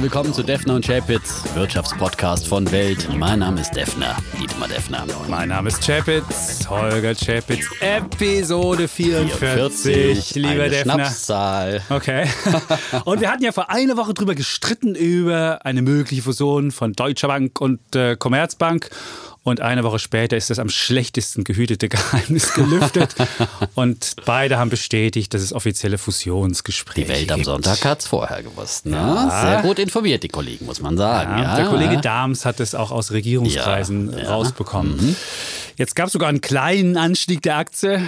Herzlich willkommen zu Defner und Chapitz, Wirtschaftspodcast von Welt. Mein Name ist Defner, Dietmar Defner. Mein Name ist Chapitz, Holger Chapitz, Episode 44, 44 lieber eine Defner. Schnapszahl. Okay. Und wir hatten ja vor einer Woche drüber gestritten über eine mögliche Fusion von Deutscher Bank und äh, Commerzbank. Und eine Woche später ist das am schlechtesten gehütete Geheimnis gelüftet. und beide haben bestätigt, dass es offizielle Fusionsgespräche Die Welt am gibt. Sonntag hat es vorher gewusst. Ne? Sehr gut informiert, die Kollegen, muss man sagen. Ja, Ja, der Kollege ja. Dahms hat es auch aus Regierungskreisen Ja, ja. rausbekommen. Jetzt gab es sogar einen kleinen Anstieg der Aktie,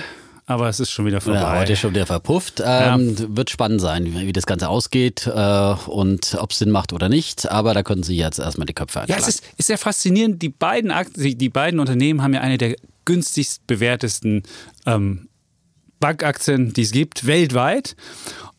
aber es ist schon wieder vorbei. Ja, heute schon wieder verpufft. Ähm, Wird spannend sein, wie wie das Ganze ausgeht äh, und ob es Sinn macht oder nicht. Aber da können Sie jetzt erstmal die Köpfe Ja, einschlagen. es ist, ist sehr faszinierend. Die beiden, Aktien, die beiden Unternehmen haben ja eine der günstigst bewertesten ähm, Bankaktien, die es gibt, weltweit.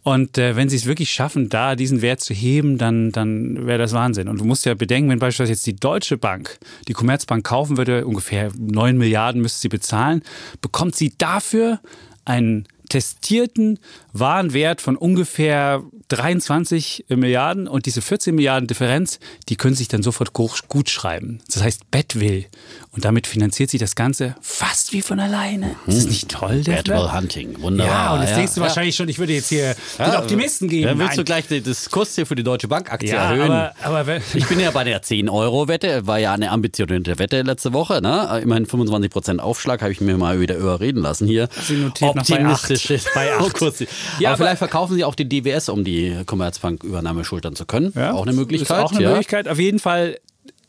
Und äh, wenn sie es wirklich schaffen, da diesen Wert zu heben, dann, dann wäre das Wahnsinn. Und du musst ja bedenken, wenn beispielsweise jetzt die Deutsche Bank die Commerzbank kaufen würde, ungefähr 9 Milliarden müsste sie bezahlen, bekommt sie dafür einen testierten Warenwert von ungefähr 23 Milliarden und diese 14 Milliarden Differenz, die können sich dann sofort gut schreiben. Das heißt Badwill Und damit finanziert sich das Ganze fast wie von alleine. Mhm. Das hm. nicht toll, der Bedwell Hunting, wunderbar. Ja, und jetzt ja. denkst du wahrscheinlich schon, ich würde jetzt hier ja, den Optimisten geben. Dann willst Nein. du gleich das Kurs hier für die Deutsche Bank Aktie erhöhen. Aber, aber ich bin ja bei der 10-Euro-Wette, war ja eine ambitionierte Wette letzte Woche. Ne? Immerhin 25% Aufschlag, habe ich mir mal wieder überreden lassen hier. Sie notiert Optimistisch noch bei 8. Bei 8. Ja, aber aber- vielleicht verkaufen sie auch die DWS, um die Commerzbank-Übernahme schultern zu können. Ja, auch eine Möglichkeit. Ist auch eine ja. Möglichkeit. Auf jeden Fall,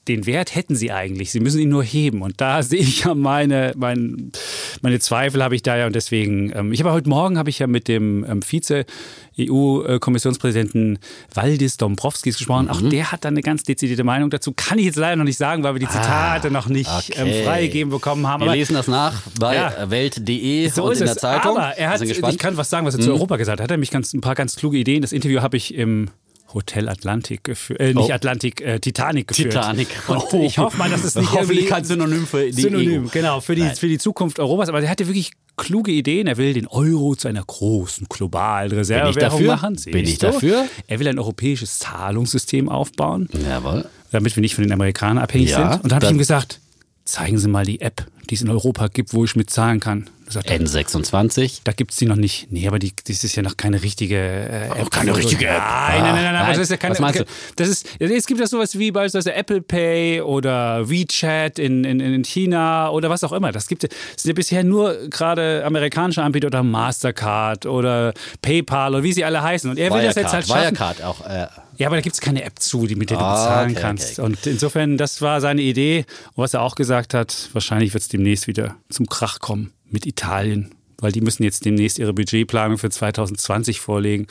den Wert hätten sie eigentlich. Sie müssen ihn nur heben. Und da sehe ich ja meine, mein, meine Zweifel habe ich da ja. Und deswegen, ähm, ich habe heute Morgen habe ich ja mit dem ähm, Vize EU-Kommissionspräsidenten Valdis Dombrovskis gesprochen. Mhm. Auch der hat da eine ganz dezidierte Meinung dazu. Kann ich jetzt leider noch nicht sagen, weil wir die Zitate noch nicht Ah, okay. ähm, freigegeben bekommen haben. Wir Aber lesen das nach bei Ja. Welt.de so und in der. Zeitung. Aber er hat. Mhm. ich kann was sagen, was er zu Europa gesagt hat. Er hat nämlich ganz, ein paar ganz kluge Ideen. Das Interview habe ich im Hotel Atlantik geführt, äh, nicht Oh. Atlantik, äh, Titanic geführt. Titanic. Und ich hoffe mal, dass es nicht Hoffentlich kein Synonym für die Synonym, EU. genau, für die, Nein. für die Zukunft Europas. Aber er hatte wirklich kluge Ideen. Er will den Euro zu einer großen globalen Reservewährung dafür? machen. Bin Siehst ich du? dafür? Er will ein europäisches Zahlungssystem aufbauen, Jawohl. damit wir nicht von den Amerikanern abhängig Ja, sind. Und da habe ich ihm gesagt, zeigen Sie mal die App, die es in Europa gibt, wo ich mit zahlen kann. Sagt er, N26. da gibt es die noch nicht. Nee, aber die, das ist ja noch keine richtige äh, App. keine richtige App. Nein, nein, nein, nein, aber Nein. das ist ja keine. Was meinst du? Das ist, es gibt ja sowas wie beispielsweise Apple Pay oder WeChat in, in, in China oder was auch immer. Das gibt das sind ja bisher nur gerade amerikanische Anbieter oder Mastercard oder PayPal oder wie sie alle heißen. Und er will das jetzt halt schaffen. Wirecard auch. Äh, Ja, aber da gibt es keine App zu, die mit der du Ah, bezahlen okay, kannst. okay. Und insofern, das war seine Idee. Und was er auch gesagt hat, wahrscheinlich wird es demnächst wieder zum Krach kommen mit Italien. Weil die müssen jetzt demnächst ihre Budgetplanung für 2020 vorlegen.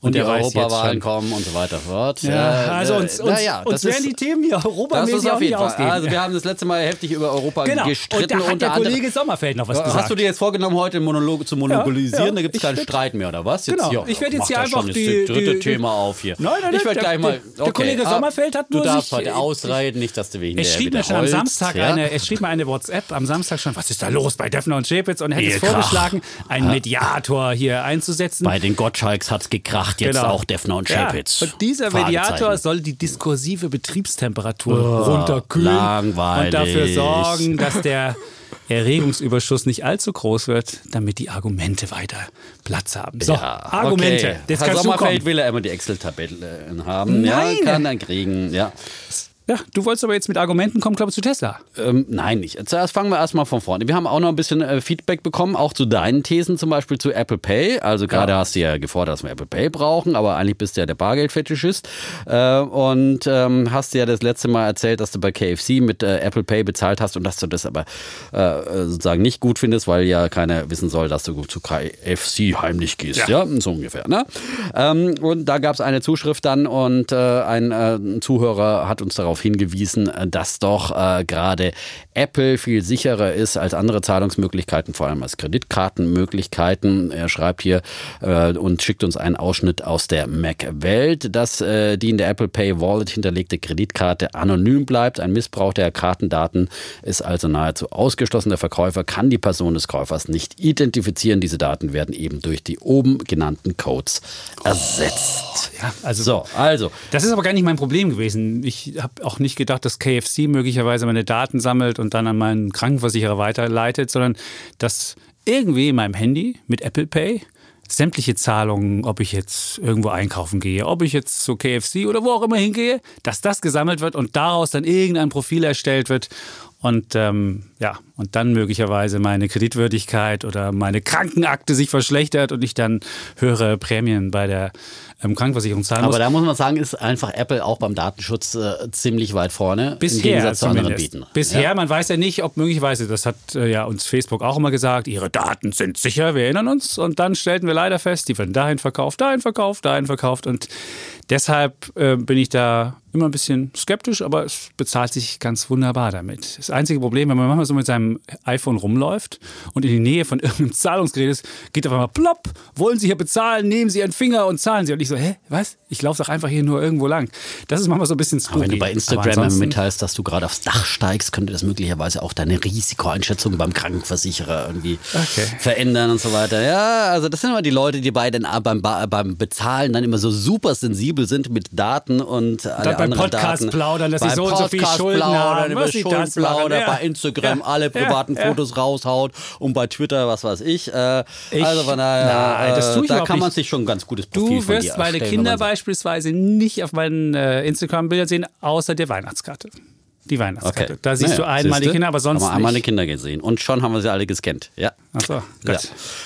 Und die Europawahlen kommen und so weiter fort. Ja, Äh, also uns, äh, uns, naja, uns das werden ist- die Themen hier Das europamäßig auf jeden Fall. ausgehen. Also wir haben das letzte Mal heftig über Europa genau. gestritten. Und da hat der Kollege Sommerfeld noch was gesagt. Hast du dir jetzt vorgenommen, heute einen Monolog zu monopolisieren? ja. Da gibt es Ich keinen Streit mehr, oder was? Jetzt, Genau. ja, Ich werd jetzt hier einfach das die- dritte die- Thema auf hier. Nein, nein, ich nein, werde der- gleich mal. der- der Okay, Kollege ah, Sommerfeld hat nur Du darfst sich- heute ausreden, nicht, dass du wegen Er der schrieb mir schon am Samstag ja? eine, er schrieb mir eine WhatsApp am Samstag schon, was ist da los bei Defner und Schäpitz und er hätte es vorgeschlagen, einen Mediator hier einzusetzen. Bei den Gottschalks hat's gekracht, jetzt Genau. auch Defner und Ja, Schäpitz. und dieser Mediator soll die diskursive Betriebstemperatur runterkühlen langweilig. und dafür sorgen, dass der Erregungsüberschuss nicht allzu groß wird, damit die Argumente weiter Platz haben. So, Ja, Argumente. Okay. Jetzt Herr Sommerfeld will ja immer die Excel-Tabellen haben. Nein. Ja, kann dann kriegen. Ja. Ja, du wolltest aber jetzt mit Argumenten kommen, glaube ich, zu Tesla. Ähm, nein, nicht. Zuerst fangen wir erstmal von vorne. Wir haben auch noch ein bisschen äh, Feedback bekommen, auch zu deinen Thesen, zum Beispiel zu Apple Pay. Also gerade hast du ja gefordert, dass wir Apple Pay brauchen, aber eigentlich bist du ja der Bargeldfetischist. Äh, und ähm, hast ja das letzte Mal erzählt, dass du bei KFC mit äh, Apple Pay bezahlt hast und dass du das aber äh, sozusagen nicht gut findest, weil ja keiner wissen soll, dass du zu KFC heimlich gehst. Ja, so ungefähr. Ne? Ähm, und da gab es eine Zuschrift dann und äh, ein äh, Zuhörer hat uns darauf darauf hingewiesen, äh, dass doch äh, gerade Apple viel sicherer ist als andere Zahlungsmöglichkeiten, vor allem als Kreditkartenmöglichkeiten. Er schreibt hier äh, und schickt uns einen Ausschnitt aus der Mac-Welt, dass äh, die in der Apple Pay Wallet hinterlegte Kreditkarte anonym bleibt. Ein Missbrauch der Kartendaten ist also nahezu ausgeschlossen. Der Verkäufer kann die Person des Käufers nicht identifizieren. Diese Daten werden eben durch die oben genannten Codes ersetzt. Ja, also, So, also Das ist aber gar nicht mein Problem gewesen. Ich habe auch nicht gedacht, dass KFC möglicherweise meine Daten sammelt und dann an meinen Krankenversicherer weiterleitet, sondern dass irgendwie in meinem Handy mit Apple Pay sämtliche Zahlungen, ob ich jetzt irgendwo einkaufen gehe, ob ich jetzt zu KFC oder wo auch immer hingehe, dass das gesammelt wird und daraus dann irgendein Profil erstellt wird. Und ähm, ja, und dann möglicherweise meine Kreditwürdigkeit oder meine Krankenakte sich verschlechtert und ich dann höhere Prämien bei der ähm, Krankenversicherung zahlen muss. Aber da muss man sagen, ist einfach Apple auch beim Datenschutz äh, ziemlich weit vorne. Im Bisher Gegensatz zu anderen zumindest. Bieten. Bisher, Ja? man weiß ja nicht, ob möglicherweise, das hat äh, ja uns Facebook auch immer gesagt, ihre Daten sind sicher, wir erinnern uns. Und dann stellten wir leider fest, die werden dahin verkauft, dahin verkauft, dahin verkauft. Und deshalb äh, bin ich da immer ein bisschen skeptisch, aber es bezahlt sich ganz wunderbar damit. Das einzige Problem, wenn man manchmal so mit seinem iPhone rumläuft und in die Nähe von irgendeinem Zahlungsgerät ist, geht auf einmal plopp, wollen Sie hier bezahlen, nehmen Sie Ihren Finger und zahlen Sie. Und ich so, hä, was? Ich laufe doch einfach hier nur irgendwo lang. Das ist manchmal so ein bisschen spooky. Aber wenn du bei Instagram mitteilst, dass du gerade aufs Dach steigst, könnte das möglicherweise auch deine Risikoeinschätzung beim Krankenversicherer irgendwie Okay. verändern und so weiter. Ja, also das sind immer die Leute, die bei den, beim, Ba- beim Bezahlen dann immer so super sensibel sind mit Daten und alle beim anderen Podcast Daten. plaudern, dass sie Beim so und so viel Schulden plaudern, haben, über Schulden plaudern, ja. bei Instagram Ja, alle ja, privaten ja. Fotos raushaut und bei Twitter was weiß ich. Äh, Ich- also von daher, äh, da kann man sich schon ein ganz gutes Profil Du wirst meine Kinder beispielsweise nicht auf meinen äh, Instagram-Bildern sehen, außer der Weihnachtskarte. Die Weihnachtskarte. Da siehst du einmal die siehste? Kinder, aber sonst haben wir einmal die. Kinder gesehen. Und schon haben wir sie alle gescannt. Ja. Achso, Ja.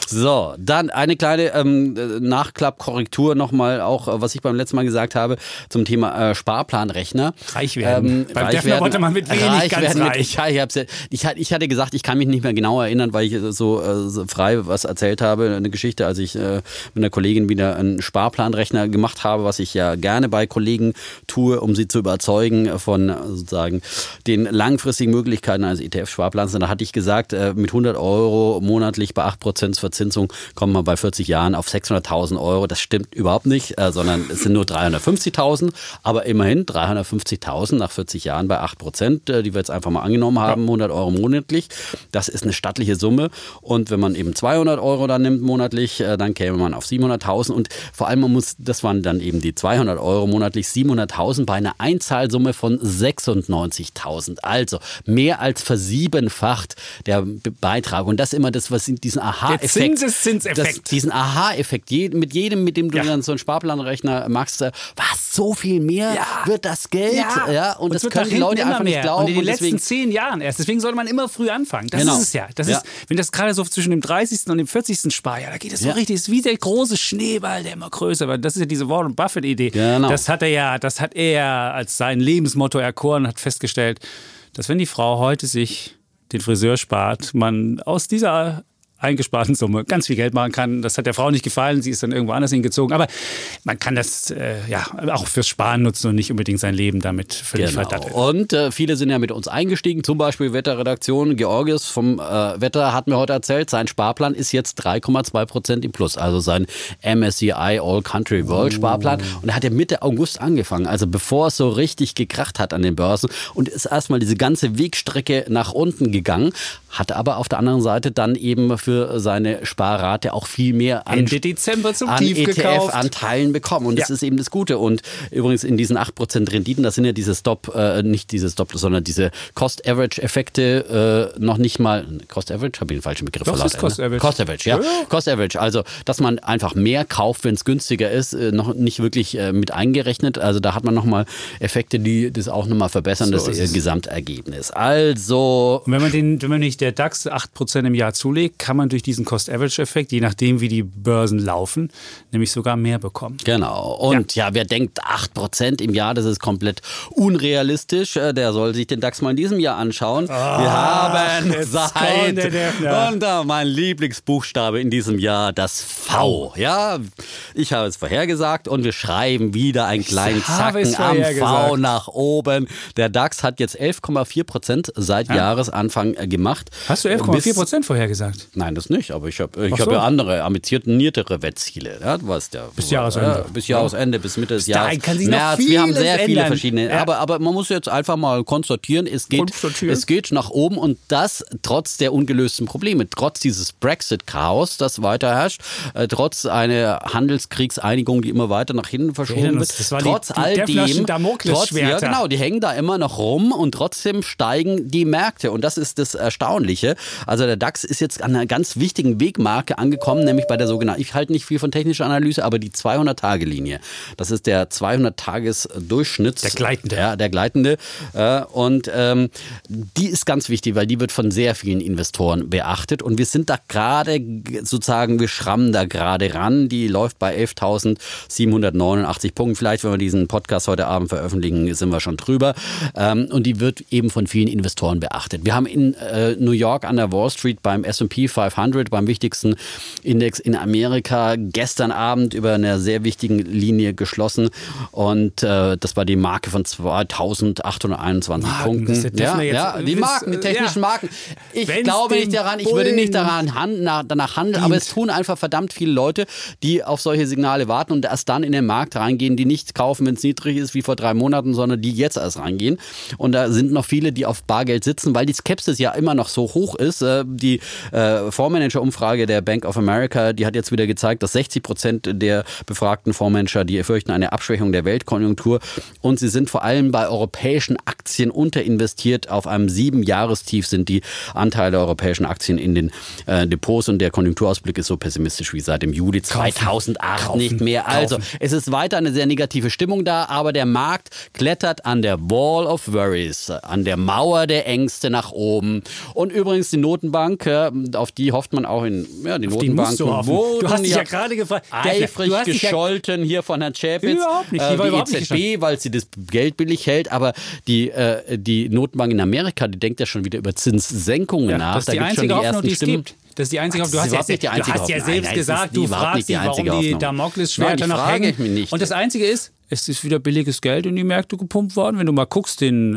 So, dann eine kleine ähm, äh, Nachklappkorrektur nochmal, auch äh, was ich beim letzten Mal gesagt habe zum Thema äh, Sparplanrechner. Reich werden. Beim Defner wollte man mit wenig ganz werden mit- reich. ich, ich, hab's ja- ich, hatte- ich hatte gesagt, ich kann mich nicht mehr genau erinnern, weil ich so, äh, so frei was erzählt habe, eine Geschichte, als ich äh, mit einer Kollegin wieder einen Sparplanrechner gemacht habe, was ich ja gerne bei Kollegen tue, um sie zu überzeugen von äh, sozusagen den langfristigen Möglichkeiten eines ETF-Sparplans. Und da hatte ich gesagt, äh, mit 100 Euro monatlich bei 8% Verzinsung kommt man bei 40 Jahren auf 600.000 Euro. Das stimmt überhaupt nicht, äh, sondern es sind nur 350.000, aber immerhin 350.000 nach 40 Jahren bei 8%, äh, die wir jetzt einfach mal angenommen haben, 100 Euro monatlich. Das ist eine stattliche Summe. Und wenn man eben 200 Euro dann nimmt monatlich, äh, dann käme man auf 700.000. Und vor allem, man muss, das waren dann eben die 200 Euro monatlich, 700.000 bei einer Einzahlsumme von 96.000. Also mehr als versiebenfacht der Be- Beitrag. Und das immer das, was in diesen Aha-Effekt. Zinseszinseffekt. das- Diesen Aha-Effekt. Je, mit jedem, mit dem du Ja. dann so einen Sparplanrechner machst, äh, was, so viel mehr Ja. wird das Geld? Ja, und, es das wird können die Leute einfach nicht mehr. glauben. Und in den deswegen, letzten zehn Jahren erst. Deswegen sollte man immer früh anfangen. Das Genau. ist es ja. Das Ja. Ist, wenn das gerade so zwischen dem 30. und dem 40. Sparjahr, da geht es so Ja. richtig, ist wie der große Schneeball, der immer größer wird. Das ist ja diese Warren Buffett-Idee. Genau. Das hat er ja, das hat er als sein Lebensmotto erkoren, hat festgestellt, dass wenn die Frau heute sich den Friseur spart, man aus dieser eingesparten Summe ganz viel Geld machen kann. Das hat der Frau nicht gefallen, sie ist dann irgendwo anders hingezogen. Aber man kann das äh, ja auch fürs Sparen nutzen und nicht unbedingt sein Leben damit völlig Genau. verdatteln. Und äh, viele sind ja mit uns eingestiegen, zum Beispiel Wetterredaktion. Georgios vom äh, Wetter hat mir heute erzählt, sein Sparplan ist jetzt 3,2 Prozent im Plus, also sein MSCI All Country World Sparplan. Und er hat ja Mitte August angefangen, also bevor es so richtig gekracht hat an den Börsen und ist erstmal diese ganze Wegstrecke nach unten gegangen, hat aber auf der anderen Seite dann eben für seine Sparrate auch viel mehr an Ende Dezember zum an Tief gekauft. ETF-Anteilen bekommen. Und das Ja. ist eben das Gute. Und übrigens in diesen 8% Renditen, das sind ja diese Stop, äh, nicht diese Stop, sondern diese Cost-Average-Effekte äh, noch nicht mal. Cost-Average? Habe ich den falschen Begriff Doch, verlassen. ist Cost-Average. Cost-Average, ja. Ja. Cost-Average. Also, dass man einfach mehr kauft, wenn es günstiger ist, äh, noch nicht wirklich äh, mit eingerechnet. Also, da hat man nochmal Effekte, die das auch nochmal verbessern, So das. Gesamtergebnis. Also, Und wenn man, den, wenn man nicht der DAX 8% im Jahr zulegt, kann man durch diesen Cost-Average-Effekt, je nachdem wie die Börsen laufen, nämlich sogar mehr bekommen. Genau. Und ja, wer denkt, 8% im Jahr, das ist komplett unrealistisch, äh, der soll sich den DAX mal in diesem Jahr anschauen. Wir haben seit und äh, mein Lieblingsbuchstabe in diesem Jahr das V. Ja, Ich habe es vorhergesagt und wir schreiben wieder einen kleinen Zacken am V nach oben. Der DAX hat jetzt 11,4 Prozent seit Jahresanfang äh, gemacht. Hast du Bis- 11,4 Prozent vorhergesagt? Nein, das nicht, aber ich habe ich Ach hab so. ja andere, ambitioniertere Wettziele. Ja, weißt ja. Bis Jahresende. Ja, bis Jahresende, bis Mitte des Jahres. kann sich noch März. Wir haben sehr viele ändern. verschiedene. Ja. Aber, aber man muss jetzt einfach mal konstatieren, es geht, Konstatieren. es geht nach oben und das trotz der ungelösten Probleme, trotz dieses Brexit-Chaos, das weiter herrscht, äh, trotz einer Handelskriegseinigung, die immer weiter nach hinten verschoben wird. war die- trotz die all dem, trotz, ja genau, die hängen da immer noch rum und trotzdem steigen die Märkte. Und das ist das Erstaunliche. Also der DAX ist jetzt an einer ganz wichtigen Wegmarke angekommen, nämlich bei der sogenannten, ich halte nicht viel von technischer Analyse, aber die 200-Tage-Linie. Das ist der 200-Tages-Durchschnitt. Der gleitende. Ja, der gleitende. Äh, Und ähm, die ist ganz wichtig, weil die wird von sehr vielen Investoren beachtet. Und wir sind da gerade sozusagen, wir schrammen da gerade ran. Die läuft bei 11.789 Punkten. Vielleicht, wenn wir diesen Podcast heute Abend veröffentlichen, sind wir schon drüber. Ähm, Und die wird eben von vielen Investoren beachtet. Wir haben in äh, New York an der Wall Street beim S&P 500, beim wichtigsten Index in Amerika, gestern Abend über einer sehr wichtigen Linie geschlossen. Und äh, das war die Marke von 2821 Marken, Punkten. ja, ja, die Marken, die äh, technischen ja. Marken. Ich Wenn's glaube nicht daran, ich würde nicht daran han na, danach handeln, aber es tun einfach verdammt viele Leute, die auf solche Signale warten und erst dann in den Markt reingehen, die nicht kaufen, wenn es niedrig ist wie vor drei Monaten, sondern die jetzt erst reingehen. Und da sind noch viele, die auf Bargeld sitzen, weil die Skepsis ja immer noch so hoch ist. Äh, Die äh, Fondsmanager-Umfrage der Bank of America, die hat jetzt wieder gezeigt, dass 60 Prozent der befragten Fondsmanager, die fürchten eine Abschwächung der Weltkonjunktur und sie sind vor allem bei europäischen Aktien unterinvestiert. Auf einem Sieben-Jahrestief sind die Anteile der europäischen Aktien in den äh, Depots und der Konjunkturausblick ist so pessimistisch wie seit dem Juli 2008 Kaufen. nicht mehr. Also es ist weiter eine sehr negative Stimmung da, aber der Markt klettert an der Wall of Worries, an der Mauer der Ängste nach oben. Und übrigens die Notenbank, äh, auf die hofft man auch in ja, die die Notenbanken du hoffen. wurden Du hast dich ja gerade gefragt. eifrig Du hast dich ja- gescholten hier von Herrn Schäpitz. Überhaupt nicht, die Äh, die überhaupt nicht EZB, weil sie das Geld billig hält, aber die, äh, die Notenbank in Amerika, die denkt ja schon wieder über Zinssenkungen Ja, nach. das ist Da die einzige Hoffnung, ersten die es Stimmen. gibt. Das ist die einzige Hoffnung. Du hast, ja, überhaupt nicht die du hast ja Hoffnung. selbst Nein, nein, gesagt, du fragst dich, warum einzige die Hoffnung. Damoklesschwerter Nein, ich noch hängen. mich nicht. Und das Einzige ist, es ist wieder billiges Geld in die Märkte gepumpt worden. Wenn du mal guckst, den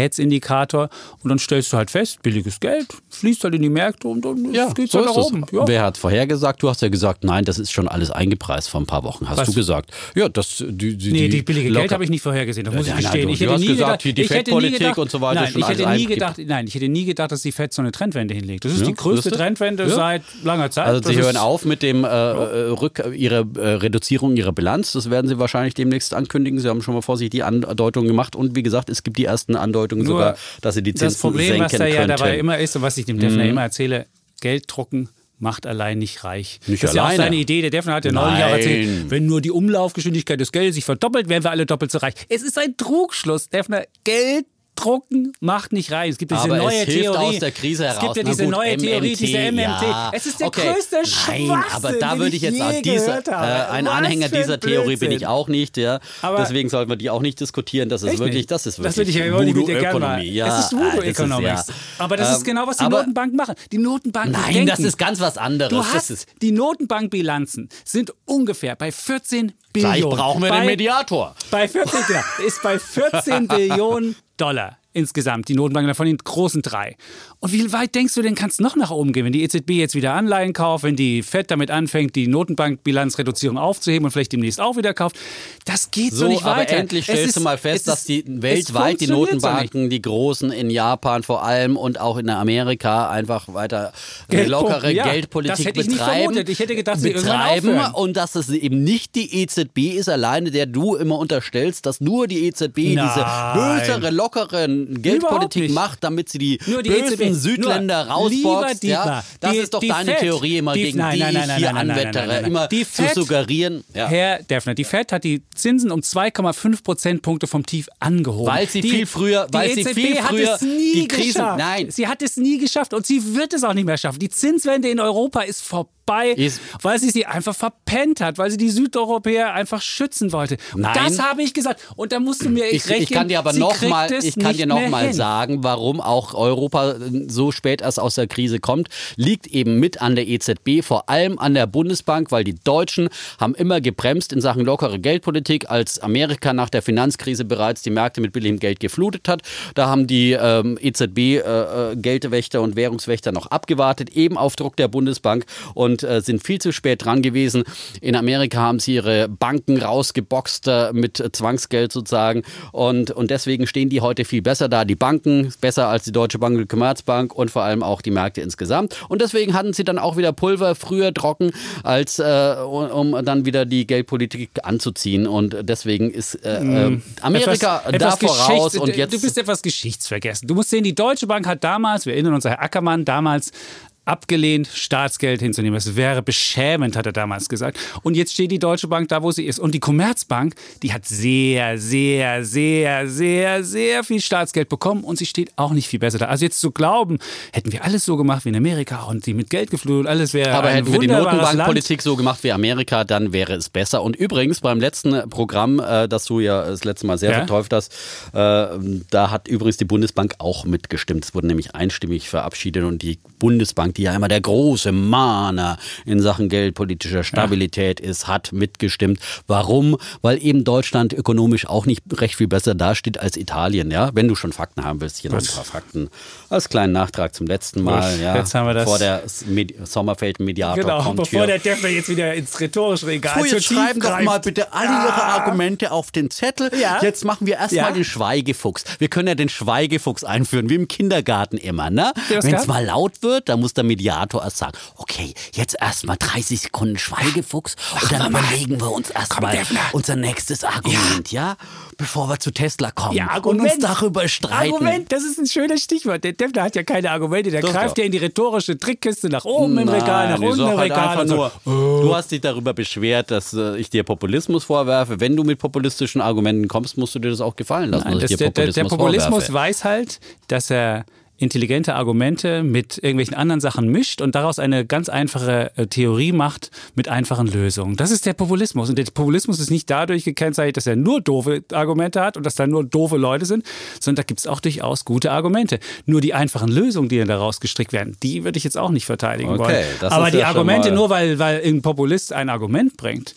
Liquiditätsindikator, und dann stellst du halt fest, billiges Geld fließt halt in die Märkte und dann Ja, geht's so halt nach es. oben. Ja. Wer hat vorhergesagt? Du hast ja gesagt, nein, das ist schon alles eingepreist vor ein paar Wochen. Hast Was? du gesagt? Ja, das die, die, Nee, die billige Geld locker- habe ich nicht vorhergesehen. Das muss ich nein, gestehen. du- ich hätte hast nie gesagt, gedacht, die- ich Fettpolitik gedacht, und so weiter nein, ich hätte nie gedacht, nein, ich hätte nie gedacht, dass die Fed so eine Trendwende hinlegt. Das ist Ja, die größte siehste? Trendwende Ja. seit langer Zeit. Also Das sie hören auf mit dem äh, äh, Rück, ihre äh, Reduzierung ihrer Bilanz. Das werden sie wahrscheinlich demnächst ankündigen. Sie haben schon mal vorsichtig die Andeutungen gemacht und wie gesagt, es gibt die ersten Andeutungen Nur sogar, dass sie die Zinsen Das Problem, senken was da ja dabei immer ist und was ich dem Defner immer erzähle, Geld drucken macht allein nicht reich. Nicht das ist ja auch alleine. seine Idee. Der Defner hat ja neulich auch Nein. erzählt, wenn nur die Umlaufgeschwindigkeit des Geldes sich verdoppelt, wären wir alle doppelt so reich. Es ist ein Trugschluss, Defner. Geld drucken macht nicht reich. Es gibt diese Aber es neue hilft Theorie. aus der Krise Es heraus. gibt ja diese gut, neue Theorie, diese MMT. ja. Es ist der Okay. größte Nein, Schwachsinn, aber da würde ich jetzt je auch diese, gehört äh, ein Was Anhänger für ein dieser Theorie bin ich auch nicht. Ja. Aber- Deswegen sollten wir die auch nicht diskutieren. Das ist wirklich, nicht? das ist Das wirklich würde ich ja mal. Voodoo-Ökonomie. Ja, es ist Voodoo das Economics. ja. Aber das ist Ähm, genau, was die aber- Notenbanken machen. Die Notenbanken Nein, denken, das ist ganz was anderes. Du Das hast, die Notenbankbilanzen sind ungefähr bei 14 Gleich Billionen. brauchen wir bei, den Mediator. Bei 14, genau, ist bei 14 Billionen Dollar insgesamt, die Notenbanken von den großen drei. Und wie weit denkst du denn, kann es noch nach oben gehen, wenn die EZB jetzt wieder Anleihen kauft, wenn die FED damit anfängt, die Notenbankbilanzreduzierung aufzuheben und vielleicht demnächst auch wieder kauft? Das geht so, So, nicht aber weiter. endlich Es stellst ist- du mal es fest, dass die es weltweit die funktioniert so. Notenbanken, die großen in Japan vor allem und auch in Amerika einfach weiter äh, Geld lockere ja. Geldpolitik ich betreiben. vermutet. Ich hätte gedacht, sie betreiben und dass es eben nicht die EZB ist alleine, der du immer unterstellst, dass nur die EZB diese Nein. bösere, lockere Geldpolitik macht, damit sie die, Nur die bösen EZB. Südländer Nur, rausboxt. Ja? Das die- ist doch deine Fed, Theorie immer, die- gegen nein, die nein, nein, ich hier anwettere. Immer Die zu Fed- suggerieren. Ja. Herr Defner, die Fed hat die Zinsen um 2,5 Prozentpunkte vom Tief angehoben. Weil sie viel früher- die weil sie EZB viel hat früher es nie die geschafft. Nein. Sie hat es nie geschafft und sie wird es auch nicht mehr schaffen. Die Zinswende in Europa ist vorbei. Vorbei, Ist- weil sie sie einfach verpennt hat, weil sie die Südeuropäer einfach schützen wollte. Nein. Das habe ich gesagt. Und da musst du mir Ich, recht ich kann geben, dir aber sie noch kriegt mal, es ich kann nicht dir noch mehr mal hin. sagen, warum auch Europa so spät erst aus der Krise kommt, liegt eben mit an der EZB, vor allem an der Bundesbank, weil die Deutschen haben immer gebremst in Sachen lockere Geldpolitik, als Amerika nach der Finanzkrise bereits die Märkte mit billigem Geld geflutet hat. Da haben die ähm, EZB äh, äh, Geldwächter und Währungswächter noch abgewartet, eben auf Druck der Bundesbank und äh, sind viel zu spät dran gewesen. In Amerika haben sie ihre Banken rausgeboxt äh, mit Zwangsgeld sozusagen und, und deswegen stehen die heute viel besser da. Die Banken besser als die Deutsche Bank und die Commerzbank und vor allem auch die Märkte insgesamt. Und deswegen hatten sie dann auch wieder Pulver früher trocken, als äh, um dann wieder die Geldpolitik anzuziehen. Und deswegen ist äh, Amerika Etwas- da etwas voraus und jetzt. Du bist etwas geschichtsvergessen. Du musst sehen, die Deutsche Bank hat damals, wir erinnern uns, Herr Ackermann, damals abgelehnt, Staatsgeld hinzunehmen. Das wäre beschämend, hat er damals gesagt. Und jetzt steht die Deutsche Bank da, wo sie ist. Und die Commerzbank, die hat sehr, sehr, sehr, sehr, sehr viel Staatsgeld bekommen und sie steht auch nicht viel besser da. Also jetzt zu glauben, hätten wir alles so gemacht wie in Amerika und sie mit Geld geflutet, alles wäre Aber hätten wir die. Notenbankpolitik so gemacht wie Amerika, dann wäre es besser. Und übrigens, beim letzten Programm, äh, das du ja das letzte Mal sehr Ja? verteufelt hast, äh, da hat übrigens die Bundesbank auch mitgestimmt. Es wurde nämlich einstimmig verabschiedet und die Bundesbank, die ja immer der große Mahner in Sachen geldpolitischer Stabilität ist, hat mitgestimmt. Warum? Weil eben Deutschland ökonomisch auch nicht recht viel besser dasteht als Italien. Ja, wenn du schon Fakten haben willst, hier noch ein paar Fakten als kleinen Nachtrag zum letzten Mal. Ja, jetzt haben wir das. Vor der Med Sommerfeld-Mediator Genau, kommt bevor hier. der Defner jetzt wieder ins rhetorische Regal zu jetzt schreiben doch greift. mal bitte alle Ihre Argumente auf den Zettel. Ja. Jetzt machen wir erstmal Ja. den Schweigefuchs. Wir können ja den Schweigefuchs einführen, wie im Kindergarten immer. Ne? Ja, Wenn es mal laut wird, dann muss der Mediator erst sagen, okay, jetzt erstmal 30 Sekunden Schweigefuchs und dann überlegen wir uns erstmal unser nächstes Argument, ja. Bevor wir zu Tesla kommen Ja, und uns Argument. darüber streiten. Argument, das ist ein schönes Stichwort. Der Defner hat ja keine Argumente. Der Doch, greift ja in die rhetorische Trickkiste nach oben im Regal, nach Nein, unten im halt Regal. einfach und so. nur, Du hast dich darüber beschwert, dass äh, ich dir Populismus vorwerfe. Wenn du mit populistischen Argumenten kommst, musst du dir das auch gefallen lassen, Nein, das, der, der, der Populismus, Populismus vorwerfe. weiß halt, dass er intelligente Argumente mit irgendwelchen anderen Sachen mischt und daraus eine ganz einfache äh, Theorie macht mit einfachen Lösungen. Das ist der Populismus. Und der Populismus ist nicht dadurch gekennzeichnet, dass er nur doofe Argumente hat und dass da nur doofe Leute sind, sondern da gibt es auch durchaus gute Argumente. Nur die einfachen Lösungen, die daraus gestrickt werden, die würde ich jetzt auch nicht verteidigen Okay, wollen. Aber die ja Argumente, nur weil, weil ein Populist ein Argument bringt,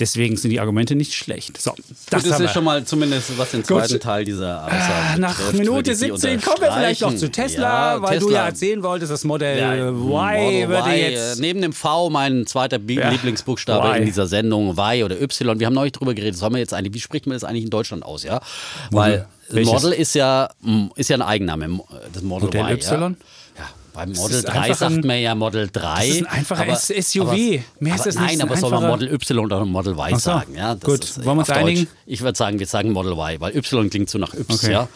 deswegen sind die Argumente nicht schlecht. So, das, Das, wir. ist schon mal zumindest, was den zweiten Gut. Teil dieser Ah, Aussage Nach betrifft, Minute würde ich die 17 kommen wir vielleicht noch zu. Tesla, Ja, weil du Tesla. ja erzählen wolltest, das Modell Ja, Y Model würde Y, jetzt. äh, Neben dem V mein zweiter Ja. Lieblingsbuchstabe Y. in dieser Sendung, Y oder Y. Wir haben neulich drüber geredet, soll man jetzt eigentlich, wie spricht man das eigentlich in Deutschland aus, ja? Weil Welches? Model ist ja, mm, ist ja ein Eigenname, das Model, Modell Y. Y? Beim Model ist 3 einfach sagt man ja Model 3. Das ist ein einfacher aber, SUV. Aber, Mehr ist das nicht, Nein, ein aber soll man Model Y oder Model Y so. sagen? Ja, Gut, ist, wollen wir uns Deutsch. einigen? Ich würde sagen, wir sagen Model Y, weil Y klingt so nach Y, Okay. ja.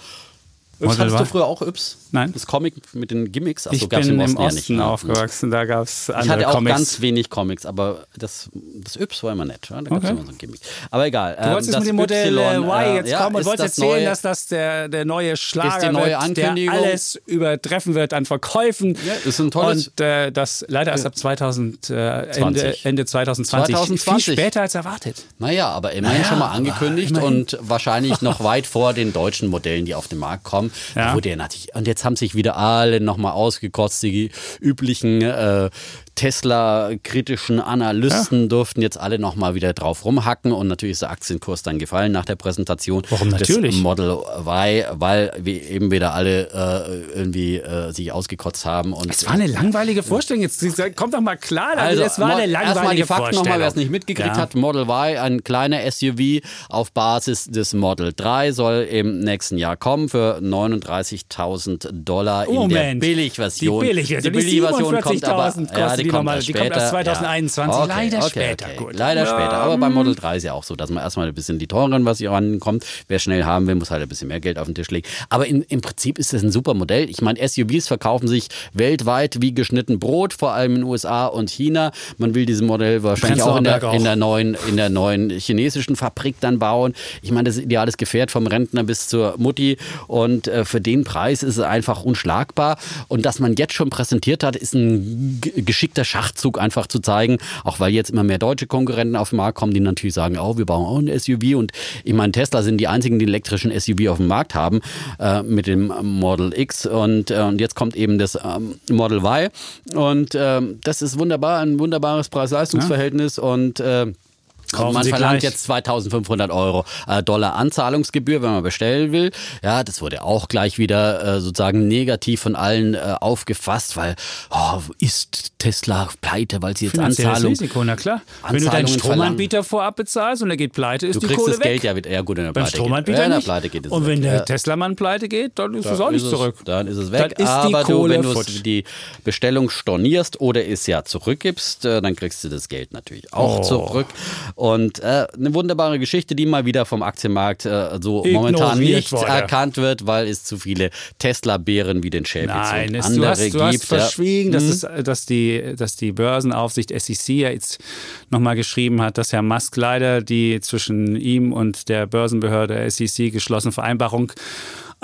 Yps, hattest du früher auch Yps? Nein. Das Comic mit den Gimmicks? Achso, ich bin im im Osten, Osten, ja nicht. ne? aufgewachsen, da gab es andere Ich hatte auch Comics. ganz wenig Comics, aber das, das Yps war immer nett. Ja? Da gab es Okay. immer so ein Gimmick. Aber egal. Du wolltest jetzt mit dem Modell äh, Y jetzt kommen und wolltest erzählen, neue, dass das der, der neue Schlager die neue wird, der alles übertreffen wird an Verkäufen. Ja, ist ein tolles- Und äh, das leider erst ab 2000, äh, Ende, 20. Ende 2020. 2020. Viel später als erwartet. Naja, aber immerhin Naja, schon mal angekündigt immerhin. und wahrscheinlich noch weit vor den deutschen Modellen, die auf den Markt kommen. Ja. Da wurde ja natürlich, und jetzt haben sich wieder alle nochmal ausgekotzt, die üblichen äh, Tesla-kritischen Analysten durften jetzt alle nochmal wieder drauf rumhacken und natürlich ist der Aktienkurs dann gefallen nach der Präsentation Warum natürlich? des Model Y, weil wir eben wieder alle äh, irgendwie äh, sich ausgekotzt haben. Und Es war eine langweilige Vorstellung. Jetzt kommt doch mal klar, also, es war eine langweilige Erstmal die Fakten Vorstellung. nochmal, wer es nicht mitgekriegt Ja. hat. Model Y, ein kleiner SUV auf Basis des Model 3, soll im nächsten Jahr kommen für 39.000 Dollar in Moment. der Billigversion. Die Billigversion, die Billigversion kommt aber, 47.000 ja, die die kommt normal- erst die kommt erst 2021. Ja. Leider okay, später, okay. gut. Leider Ja. später. Aber beim Model 3 ist ja auch so, dass man erstmal ein bisschen die teuren Versionen kommt. Wer schnell haben will, muss halt ein bisschen mehr Geld auf den Tisch legen. Aber in, im Prinzip ist das ein super Modell. Ich meine, SUVs verkaufen sich weltweit wie geschnitten Brot, vor allem in den USA und China. Man will dieses Modell wahrscheinlich auch in, der, auch. in, der neuen, in der neuen chinesischen Fabrik dann bauen. Ich meine, das ist ideales Gefährt vom Rentner bis zur Mutti. Und äh, für den Preis ist es einfach unschlagbar. Und dass man jetzt schon präsentiert hat, ist ein geschickter geschickter Schachzug einfach zu zeigen, auch weil jetzt immer mehr deutsche Konkurrenten auf den Markt kommen, die natürlich sagen, oh, wir bauen auch ein SUV und ich meine, Tesla sind die einzigen, die elektrischen SUV auf dem Markt haben äh, mit dem Model X. Und, äh, und jetzt kommt eben das ähm, Model Y. Und äh, das ist wunderbar, ein wunderbares Preis-Leistungs-Verhältnis. Ja. und Kaufen man Sie verlangt gleich. jetzt 2500 Euro äh, Dollar Anzahlungsgebühr, wenn man bestellen will. Ja, das wurde auch gleich wieder äh, sozusagen negativ von allen äh, aufgefasst, weil oh, ist Tesla pleite, weil sie jetzt Anzahlung. Risiko, na klar. Wenn du deinen Stromanbieter vorab bezahlst und er geht pleite, ist du die Kohle das weg. Geld ja wieder ja gut, in der Beim Pleite Stromanbieter geht. Ja, nicht. Pleite geht es und wenn weg. der ja. Tesla-Mann pleite geht, dann ist es auch nicht es, zurück. Dann ist es weg. Dann ist Aber die Kohle du, wenn du die Bestellung stornierst oder es ja zurückgibst, äh, dann kriegst du das Geld natürlich auch Oh. zurück. Und äh, eine wunderbare Geschichte, die mal wieder vom Aktienmarkt äh, so Ignoriert momentan nicht wurde. erkannt wird, weil es zu viele Tesla-Bären wie den Schäfer Nein, und es, andere du hast, du gibt. hast ja. verschwiegen, dass, Mhm. es, dass, die, dass die Börsenaufsicht SEC ja jetzt nochmal geschrieben hat, dass Herr Musk leider die zwischen ihm und der Börsenbehörde SEC geschlossene Vereinbarung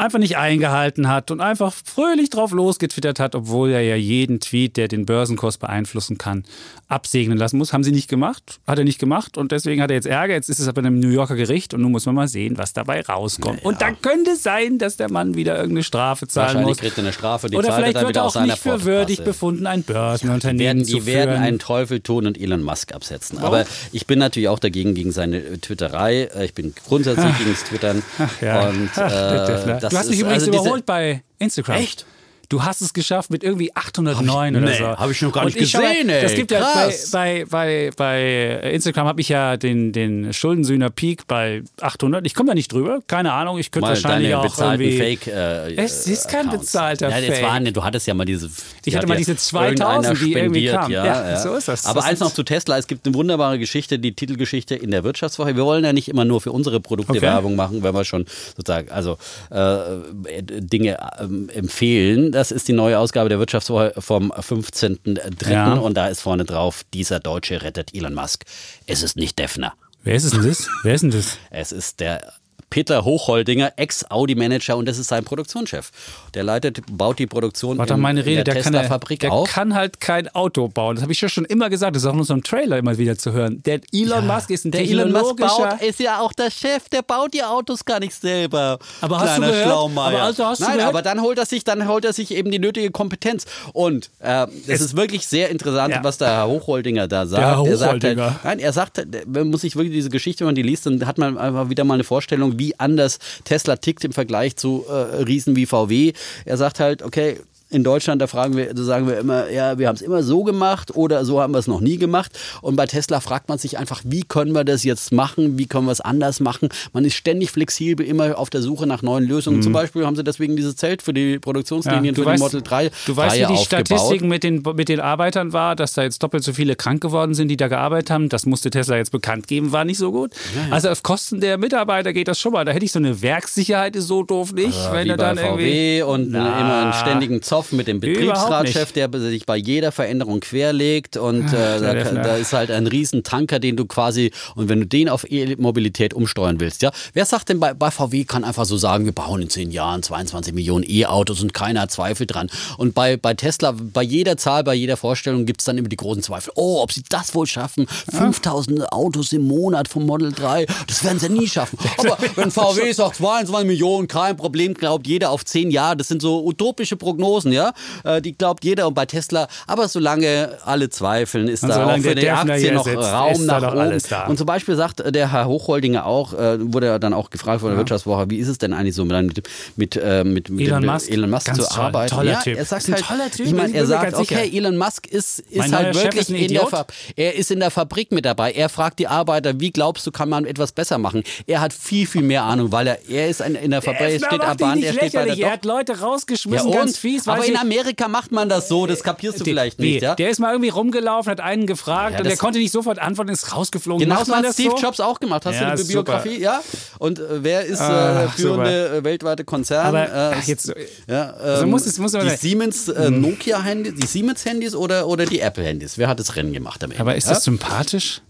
einfach nicht eingehalten hat und einfach fröhlich drauf losgetwittert hat, obwohl er ja jeden Tweet, der den Börsenkurs beeinflussen kann, absegnen lassen muss. Haben sie nicht gemacht, hat er nicht gemacht und deswegen hat er jetzt Ärger. Jetzt ist es aber in einem New Yorker Gericht und nun muss man mal sehen, was dabei rauskommt. Und dann könnte es sein, dass der Mann wieder irgendeine Strafe zahlen Wahrscheinlich muss. kriegt er eine Strafe, die Oder er vielleicht wird er auch nicht für würdig befunden, ein Die Börsenunternehmen zu die werden führen. einen Teufel tun und Elon Musk absetzen. Aber ich bin natürlich auch dagegen gegen seine äh, Twitterei. Äh, Ich bin grundsätzlich gegen das Twittern. ja. Und, Ach, äh, du hast mich übrigens also überholt bei Instagram. Echt? Du hast es geschafft mit irgendwie 809 oder nee, so. hab ich noch gar Und nicht ich schau mal, gesehen, ey. Das gibt ja bei, Krass. bei, bei, bei Instagram habe ich ja den, den Schuldensühner Peak bei 800. Ich komme da nicht drüber. Keine Ahnung. Ich könnte Mal wahrscheinlich auch irgendwie... Fake. Äh, Es ist kein Accounts. bezahlter ja, jetzt Fake. Waren, du hattest ja mal diese. Ich hatte hat mal diese 2000, irgendeiner die irgendwie kamen. Ja, Ja, ja, so ist das. Aber Das eins noch zu Tesla: Es gibt eine wunderbare Geschichte, die Titelgeschichte in der Wirtschaftswoche. Wir wollen ja nicht immer nur für unsere Produkte Okay. Werbung machen, wenn wir schon sozusagen also äh, Dinge ähm, empfehlen. Das ist die neue Ausgabe der Wirtschaftswoche vom 15.03. Ja. Und da ist vorne drauf: Dieser Deutsche rettet Elon Musk. Es ist nicht Defner. Wer ist es denn das? Wer ist denn das? Es ist der Peter Hochholdinger, Ex-Audi-Manager und das ist sein Produktionschef. Der leitet, baut die Produktion Warte, in, meine Rede, in der, der, kann, der, Tesla-Fabrik der auf. kann halt kein Auto bauen. Das habe ich ja schon immer gesagt. Das ist auch in unserem Trailer immer wieder zu hören. Der Elon Musk ist ein der Elon Musk baut, ist ja auch der Chef, der baut die Autos gar nicht selber. Aber hast Kleiner du gehört? Schlaumeier. Aber also hast du Nein, gehört? aber dann holt er sich, dann holt er sich eben die nötige Kompetenz. Und äh, Es- ist wirklich sehr interessant, Ja. was der Herr Hochholdinger da sagt. Herr Er sagt Hochholdinger. Halt, nein, er sagt, man muss sich wirklich diese Geschichte, wenn man die liest, dann hat man einfach wieder mal eine Vorstellung, wie anders Tesla tickt im Vergleich zu äh, Riesen wie VW. Er sagt halt, okay, in Deutschland, da fragen wir, da sagen wir immer, ja, wir haben es immer so gemacht oder so haben wir es noch nie gemacht. Und bei Tesla fragt man sich einfach, wie können wir das jetzt machen? Wie können wir es anders machen? Man ist ständig flexibel, immer auf der Suche nach neuen Lösungen. Zum Beispiel haben sie deswegen dieses Zelt für die Produktionslinien Mhm. Ja, für weißt- die Model 3 Du weißt, wie Reihe die aufgebaut. Statistiken mit den, mit den Arbeitern war, dass da jetzt doppelt so viele krank geworden sind, die da gearbeitet haben. Das musste Tesla jetzt bekannt geben, war nicht so gut. Also auf Kosten der Mitarbeiter geht das schon mal. Da hätte ich so eine Werkssicherheit, ist so doof nicht. wenn wie er dann irgendwie. VW und Na. immer einen ständigen Zoff mit dem Betriebsratschef, der sich bei jeder Veränderung querlegt und äh, der da, da ist halt ein riesen Tanker, den du quasi und wenn du den auf E-Mobilität umsteuern willst, ja, wer sagt denn bei, bei VW kann einfach so sagen, wir bauen in zehn Jahren 22 Millionen E-Autos und keiner Zweifel dran. Und bei, bei Tesla, bei jeder Zahl, bei jeder Vorstellung gibt es dann immer die großen Zweifel, oh, ob sie das wohl schaffen, 5000 Autos im Monat vom Model 3, das werden sie nie schaffen, aber wenn VW sagt 22 Millionen, kein Problem, glaubt jeder auf zehn Jahre, das sind so utopische Prognosen, ja, Äh, die glaubt jeder und bei Tesla, aber solange alle zweifeln, ist Und da auch für die Defner Aktie noch sitzt, Raum nach oben. Und zum Beispiel sagt äh, der Herr Hochholdinger auch, äh, wurde er dann auch gefragt von der Wirtschaftswoche, wie ist es denn eigentlich so mit, mit, mit, mit Elon Musk? Elon Musk zu toll, arbeiten? toller ja, Typ. Er sagt halt, toller Typ, ich meine, er sagt, okay, sicher. Elon Musk ist, ist halt wirklich ist in der, Idiot. Fa er ist in der Fabrik mit dabei. Er fragt die Arbeiter, wie glaubst du, kann man etwas besser machen? Er hat viel, viel mehr Ahnung, weil er, er ist ein, in der Fabrik, er steht am Band, er steht bei der. Er hat Leute Ja, rausgeschmissen, und? ganz fies. weil aber sie- in Amerika macht man das so, das kapierst du vielleicht Nee, nicht, ja? Der ist mal irgendwie rumgelaufen, hat einen gefragt Ja, und der konnte nicht sofort antworten, ist rausgeflogen. Genau so hat Steve so? Jobs auch gemacht. Hast Ja, du die super. Biografie? Ja. Und äh, wer ist äh, Ah, führende äh, weltweite Konzern? Aber äh, ach, jetzt, ja, also ähm, muss es- muss die sagen- Siemens äh, Nokia Handys, die Siemens Handys oder, oder die Apple Handys? Wer hat das Rennen gemacht am Ende? aber ist das sympathisch?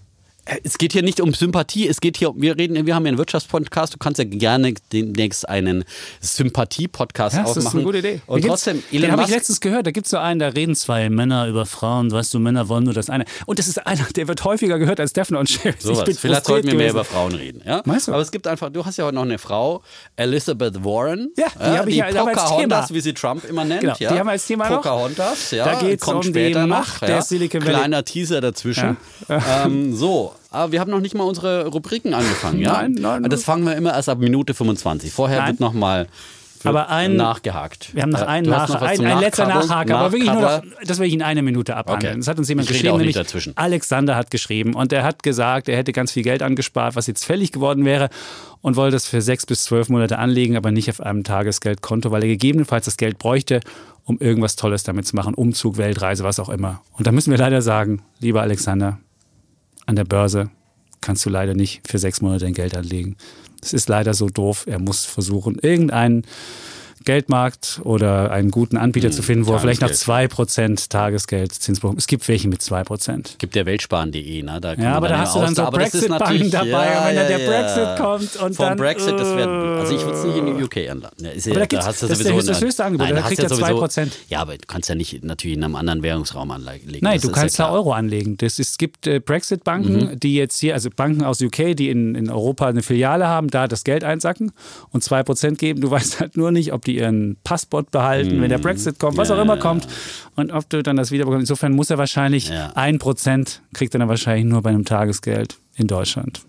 Es geht hier nicht um Sympathie, es geht hier um, wir reden, wir haben hier einen Wirtschaftspodcast, du kannst ja gerne demnächst einen Sympathie-Podcast Ja, das aufmachen. ist eine gute Idee. Und trotzdem, den Elon habe ich letztens gehört. Da gibt es so einen, da reden zwei Männer über Frauen. Weißt du, Männer wollen nur das eine. Und das ist einer, der wird häufiger gehört als Defner und sowas. bin Vielleicht sollten wir mehr über Frauen reden. Ja? Meinst du? Aber es gibt einfach, du hast ja heute noch eine Frau, Elizabeth Warren. Ja, die habe ich ja- wir als Pocahontas, Thema. wie sie Trump immer nennt. Genau, ja? die haben wir als Thema noch. Pocahontas, ja. Da geht's kommt um die Macht noch, der ja. Silicon Valley. Kleiner Teaser dazwischen. Ähm, so, aber wir haben noch nicht mal unsere Rubriken angefangen, ja? Nein, nein, Das fangen wir immer erst ab Minute 25. Vorher Nein. wird nochmal Aber ein- nachgehakt. Wir haben noch Äh, einen, nach, noch ein, ein letzter? Nachhaker, aber wirklich nur noch, das will ich in einer Minute abhandeln. Okay. Das hat uns jemand geschrieben, nämlich dazwischen. Alexander hat geschrieben und er hat gesagt, er hätte ganz viel Geld angespart, was jetzt fällig geworden wäre und wollte das für sechs bis zwölf Monate anlegen, aber nicht auf einem Tagesgeldkonto, weil er gegebenenfalls das Geld bräuchte, um irgendwas Tolles damit zu machen, Umzug, Weltreise, was auch immer. Und da müssen wir leider sagen, lieber Alexander, an der Börse kannst du leider nicht für sechs Monate dein Geld anlegen. Das ist leider so doof. Er muss versuchen, irgendeinen Geldmarkt oder einen guten Anbieter zu finden, wo er vielleicht noch Tagesgeld. 2% Tagesgeldzins bekommt. Es gibt welche mit 2%. Gibt ja weltsparen.de, ne? Da Ja, aber da ja hast du dann so ist Brexit-Banken dabei und wenn dann der Brexit kommt und Vom dann, Brexit, das wäre, äh, also ich würde es nicht in die UK anladen. Ja, ist ja, Aber da gibt's- hast du das ist sowieso der- das höchste Angebot, Nein, da hast kriegt ja er sowieso- 2%. Ja, aber du kannst ja nicht natürlich in einem anderen Währungsraum anlegen. Nein, das du ist kannst ja da. Euro anlegen. Das ist, es gibt äh, Brexit-Banken, Mhm. die jetzt hier, also Banken aus UK, die in, in Europa eine Filiale haben, da das Geld einsacken und 2% geben. Du weißt halt nur nicht, ob die ihren Passport behalten, wenn der Brexit kommt, was Mhm. Ja, auch immer ja, kommt und ob du dann das wiederbekommst. Insofern muss er wahrscheinlich Ja. 1% kriegt er dann wahrscheinlich nur bei einem Tagesgeld in Deutschland.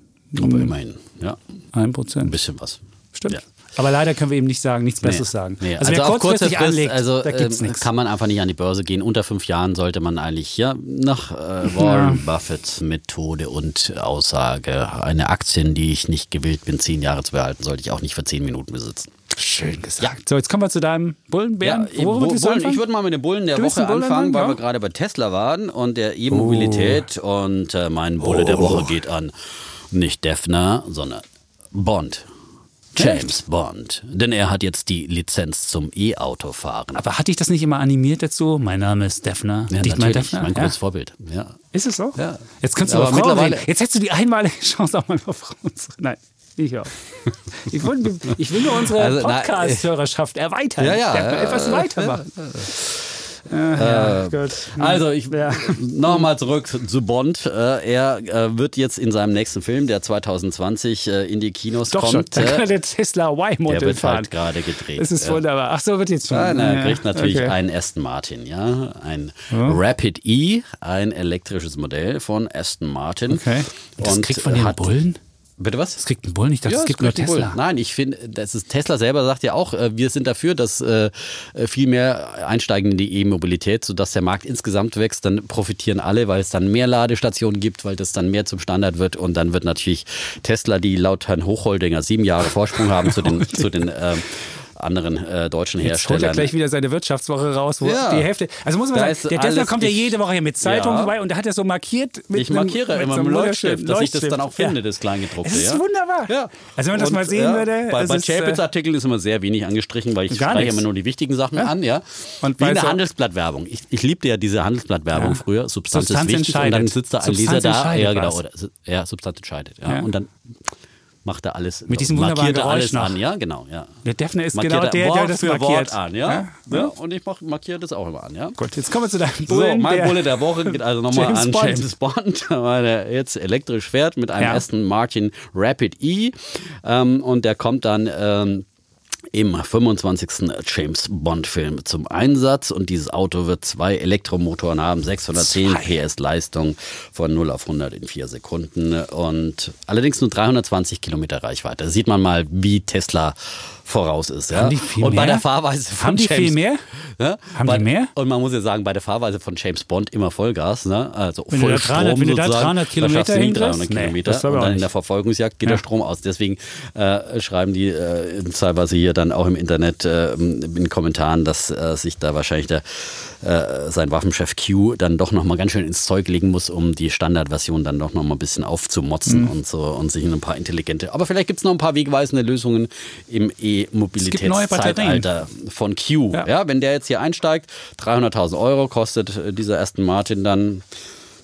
Aber immerhin, ja, 1%. ein bisschen was. Stimmt. Ja. Aber leider können wir ihm nicht sagen, nichts Nee. Besseres sagen. Nee. Also, wer auf kurze Frist, anlegt, also, da gibt's ähm, nichts. kann man einfach nicht an die Börse gehen. Unter fünf Jahren sollte man eigentlich ja nach äh, Warren Buffetts Methode und Aussage eine Aktien, die ich nicht gewillt bin, zehn Jahre zu behalten, sollte ich auch nicht für zehn Minuten besitzen. Schön gesagt. So, jetzt kommen wir zu deinem Bullenbären. Ja, du Bullen, ich würde mal mit den Bullen der Du Woche Bullen anfangen, weil ja? wir gerade bei Tesla waren und der E-Mobilität und äh, mein Bulle der Oh. Woche geht an nicht Defner, sondern Bond. James Bond. Denn er hat jetzt die Lizenz zum E-Auto-Fahren. Aber hatte ich das nicht immer animiert dazu? Mein Name ist Defner. Ja, Dichtmar natürlich, Defner. mein ja. großes Vorbild. Ja. Ist es so? Ja. Jetzt kannst du Aber über Frauen mittlerweile- reden. Jetzt hättest du die einmalige Chance, auch mal über Frauen zu reden. Nein, ich auch. Ich will, ich will nur unsere Also, Podcast-Hörerschaft erweitern. Ja, ja, äh, etwas weitermachen. Äh, ja, gut. Also ich Ja. nochmal zurück zu Bond. Äh, er äh, wird jetzt in seinem nächsten Film, der 2020 äh, in die Kinos Doch schon. kommt, Da kann äh, der Tesla der Y-Model wird fahren. halt gerade gedreht. Das ist wunderbar. Ach so, wird jetzt schon. Nein, er Ja, kriegt natürlich okay. einen Aston Martin, ja, ein Rapid E, ein elektrisches Modell von Aston Martin. Okay. Das Und kriegt von den hat- Bullen? Bitte was? Das kriegt ein Bullen? Ich dachte, es es gibt nur. Tesla. Nein, ich finde, das ist Tesla selber sagt ja auch, äh, wir sind dafür, dass äh, viel mehr einsteigen in die E-Mobilität, sodass der Markt insgesamt wächst. Dann profitieren alle, weil es dann mehr Ladestationen gibt, weil das dann mehr zum Standard wird und dann wird natürlich Tesla, die laut Herrn Hochholdinger sieben Jahre Vorsprung haben zu den, zu den ähm, anderen äh, deutschen Jetzt holt er Herstellern. gleich wieder seine Wirtschaftswoche raus, wo Ja. die Hälfte. Also muss man Da sagen, der Tesla kommt ja jede Woche hier mit Zeitung Ja. vorbei und da hat er so markiert mit Ich einem- markiere mit immer so mit einem dem Leuchtstift, dass ich das dann auch finde, das Kleingedruckte. Es ist ja. wunderbar. Ja. Also wenn man das Und, mal sehen ja, würde, Bei, bei ist, äh, Chapitz-Artikeln ist immer sehr wenig angestrichen, weil ich spreche immer nur die wichtigen Sachen an, ja. Und Wie eine Handelsblattwerbung. Ich, ich liebte ja diese Handelsblattwerbung Ja. früher. Substanz, Substanz ist wichtig und dann sitzt da ein Leser da. Ja, genau. ja, Substanz entscheidet. Ja. Ja. Und dann macht er alles. Mit diesem wunderbaren markiert er alles Geräusch noch. an, ja, genau. Ja. Der Defner ist Markiert genau er der, Wort der das für markiert. Wort an, ja. Ja? ja. Und ich markiere das auch immer an, ja. Gut, jetzt kommen wir zu deinem So, Bullen. mein der, Bulle der Woche geht also nochmal an Bond. James Bond, weil er jetzt elektrisch fährt mit einem Ja. Aston Martin Rapid E. Ähm, und der kommt dann ähm, im 25. James Bond-Film zum Einsatz. Und dieses Auto wird zwei Elektromotoren haben, 610 PS Leistung von 0 auf 100 in vier Sekunden und allerdings nur 320 Kilometer Reichweite. Da sieht man mal, wie Tesla voraus ist. Ja? Haben die viel und bei mehr? der Fahrweise von Haben die James viel mehr? ja? Haben bei, die mehr? Und man muss ja sagen, bei der Fahrweise von James Bond immer Vollgas, ne? Also Wenn du da Vollstrom 300 wenn du da sozusagen. 300 Kilometer hinkriegst? 300 Nee, Kilometer. das und dann in der Verfolgungsjagd geht Ja. der Strom aus. Deswegen äh, schreiben die äh, teilweise hier dann auch im Internet äh, in Kommentaren, dass äh, sich da wahrscheinlich der, äh, sein Waffenchef Q dann doch nochmal ganz schön ins Zeug legen muss, um die Standardversion dann doch nochmal ein bisschen aufzumotzen Mhm. und so und sich in ein paar intelligente. Aber vielleicht gibt es noch ein paar wegweisende Lösungen im E-Mobilitätszeitalter von Q. Ja. Ja. wenn der jetzt hier einsteigt, 300.000 Euro kostet äh, dieser Aston Martin dann.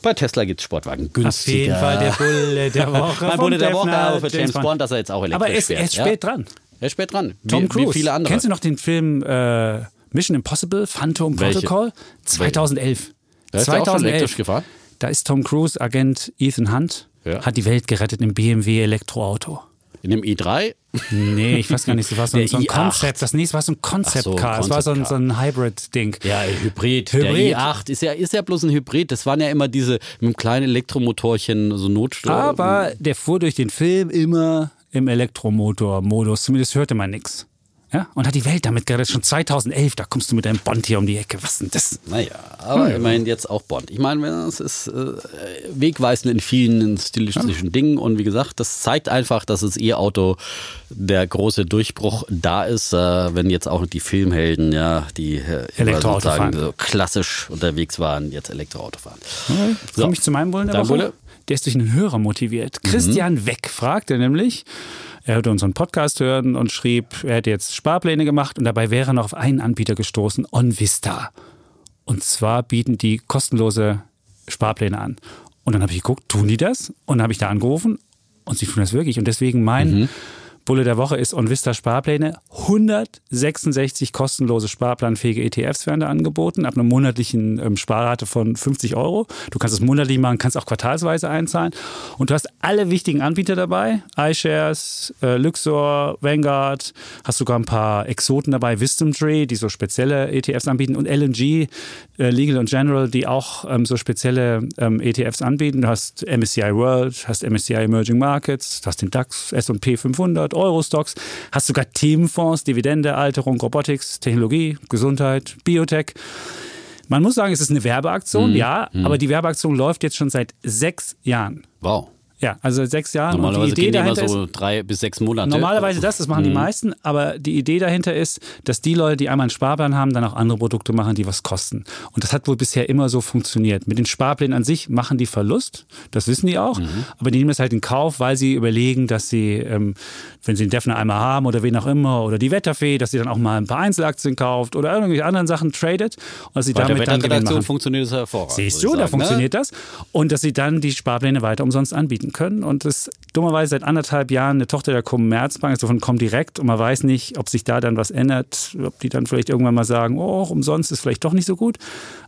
Bei Tesla gibt es Sportwagen Auf günstiger. jeden Fall der Bulle der Woche. Mein Bulle der Woche, aber für James Bond, dass er jetzt auch elektrisch Aber er ist, er ist ja. spät dran. Er ist spät dran. Tom wie, Cruise. Wie viele andere. Kennst du noch den Film äh, Mission Impossible, Phantom Welche? Protocol? 2011. Da ist er auch schon elektrisch gefahren? Da ist Tom Cruise, Agent Ethan Hunt, Ja. hat die Welt gerettet im BMW Elektroauto. In dem i3? Nee, ich weiß gar nicht, das war so, ein- Der so ein i8. Konzept. Das nächste war so ein Concept-Car. es war so ein, so ein Hybrid-Ding. Ja, Hybrid. Hybrid. Der i8 ist ja, ist ja bloß ein Hybrid. Das waren ja immer diese mit einem kleinen Elektromotorchen, so Notstrom. Aber der fuhr durch den Film immer im Elektromotor-Modus. Zumindest hörte man nichts. Ja? Und hat die Welt damit gerettet. Schon 2011, da kommst du mit deinem Bond hier um die Ecke. Was denn das? Naja, aber immerhin jetzt auch Bond. Ich meine, es ist äh, wegweisend in vielen stilistischen Dingen und wie gesagt, das zeigt einfach, dass das E-Auto der große Durchbruch da ist, äh, wenn jetzt auch die Filmhelden, ja, die äh, Elektroauto sozusagen fahren. so klassisch unterwegs waren, jetzt Elektroauto fahren. Jetzt komme ich zu meinem Bullen der Woche. Der ist durch einen Hörer motiviert. Christian Weck fragte nämlich, er hörte unseren Podcast hören und schrieb, er hätte jetzt Sparpläne gemacht und dabei wäre er noch auf einen Anbieter gestoßen, OnVista. Und zwar bieten die kostenlose Sparpläne an. Und dann habe ich geguckt, tun die das? Und dann habe ich da angerufen und sie tun das wirklich. Und deswegen mein Bulle der Woche ist OnVista Sparpläne. 166 kostenlose sparplanfähige ETFs werden da angeboten, ab einer monatlichen ähm, Sparrate von 50 Euro. Du kannst es monatlich machen, kannst auch quartalsweise einzahlen. Und du hast alle wichtigen Anbieter dabei. iShares, äh, Luxor, Vanguard, hast sogar ein paar Exoten dabei, Wisdom Tree, die so spezielle ETFs anbieten und LNG, äh, Legal and General, die auch ähm, so spezielle ähm, ETFs anbieten. Du hast MSCI World, hast MSCI Emerging Markets, du hast den DAX, S&P 500, Eurostox, hast sogar Themenfonds, Dividende, Alterung, Robotics, Technologie, Gesundheit, Biotech. Man muss sagen, es ist eine Werbeaktion, ja, aber die Werbeaktion läuft jetzt schon seit sechs Jahren. Wow. Ja, also sechs Jahren. Normalerweise und die Idee gehen immer dahinter ist, so drei bis sechs Monate. Normalerweise das, das machen Mhm. die meisten, aber die Idee dahinter ist, dass die Leute, die einmal einen Sparplan haben, dann auch andere Produkte machen, die was kosten. Und das hat wohl bisher immer so funktioniert. Mit den Sparplänen an sich machen die Verlust, das wissen die auch, Mhm. aber die nehmen es halt in Kauf, weil sie überlegen, dass sie, ähm, wenn sie den Defner einmal haben oder wen auch immer, oder die Wetterfee, dass sie dann auch mal ein paar Einzelaktien kauft oder irgendwelche anderen Sachen tradet und dass sie Bei der damit dann Gewinn machen. funktioniert es hervorragend. Siehst du, ich da sagen, ne? funktioniert das. Und dass sie dann die Sparpläne weiter umsonst anbieten können. Und das dummerweise seit anderthalb Jahren eine Tochter der Commerzbank, also von Comdirect. Und man weiß nicht, ob sich da dann was ändert, ob die dann vielleicht irgendwann mal sagen, oh, umsonst ist vielleicht doch nicht so gut.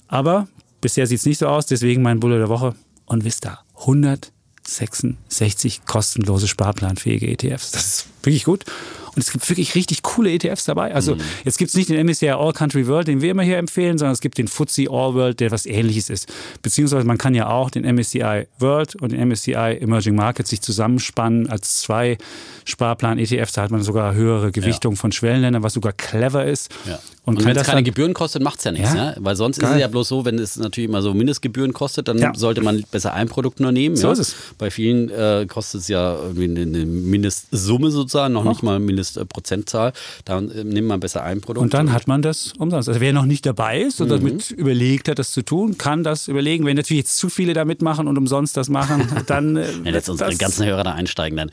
Aber bisher sieht es nicht so aus. Deswegen mein Bulle der Woche. Und Vista, 166 kostenlose sparplanfähige ETFs. Das ist wirklich gut. Und es gibt wirklich richtig coole ETFs dabei. Also Mhm. jetzt gibt es nicht den MSCI All Country World, den wir immer hier empfehlen, sondern es gibt den FTSE All World, der was ähnliches ist. Beziehungsweise man kann ja auch den MSCI World und den MSCI Emerging Markets sich zusammenspannen als zwei Sparplan-ETFs. Da hat man sogar höhere Gewichtung von Schwellenländern, was sogar clever ist. Ja. Und, Und, wenn es keine Gebühren kostet, macht es ja nichts. Ja. Ja? Weil sonst ist Geil. es ja bloß so, wenn es natürlich immer so Mindestgebühren kostet, dann Ja. sollte man besser ein Produkt nur nehmen. So ja? ist es. Bei vielen äh, kostet es ja irgendwie eine, Mindestsumme sozusagen, noch nicht mal eine Mindestprozentzahl. Da äh, nimmt man besser ein Produkt. und dann hat man das umsonst. Also wer noch nicht dabei ist Mhm. und damit überlegt hat, das zu tun, kann das überlegen. Wenn natürlich jetzt zu viele da mitmachen und umsonst das machen, dann äh, Wenn jetzt unsere ganzen Hörer da einsteigen, dann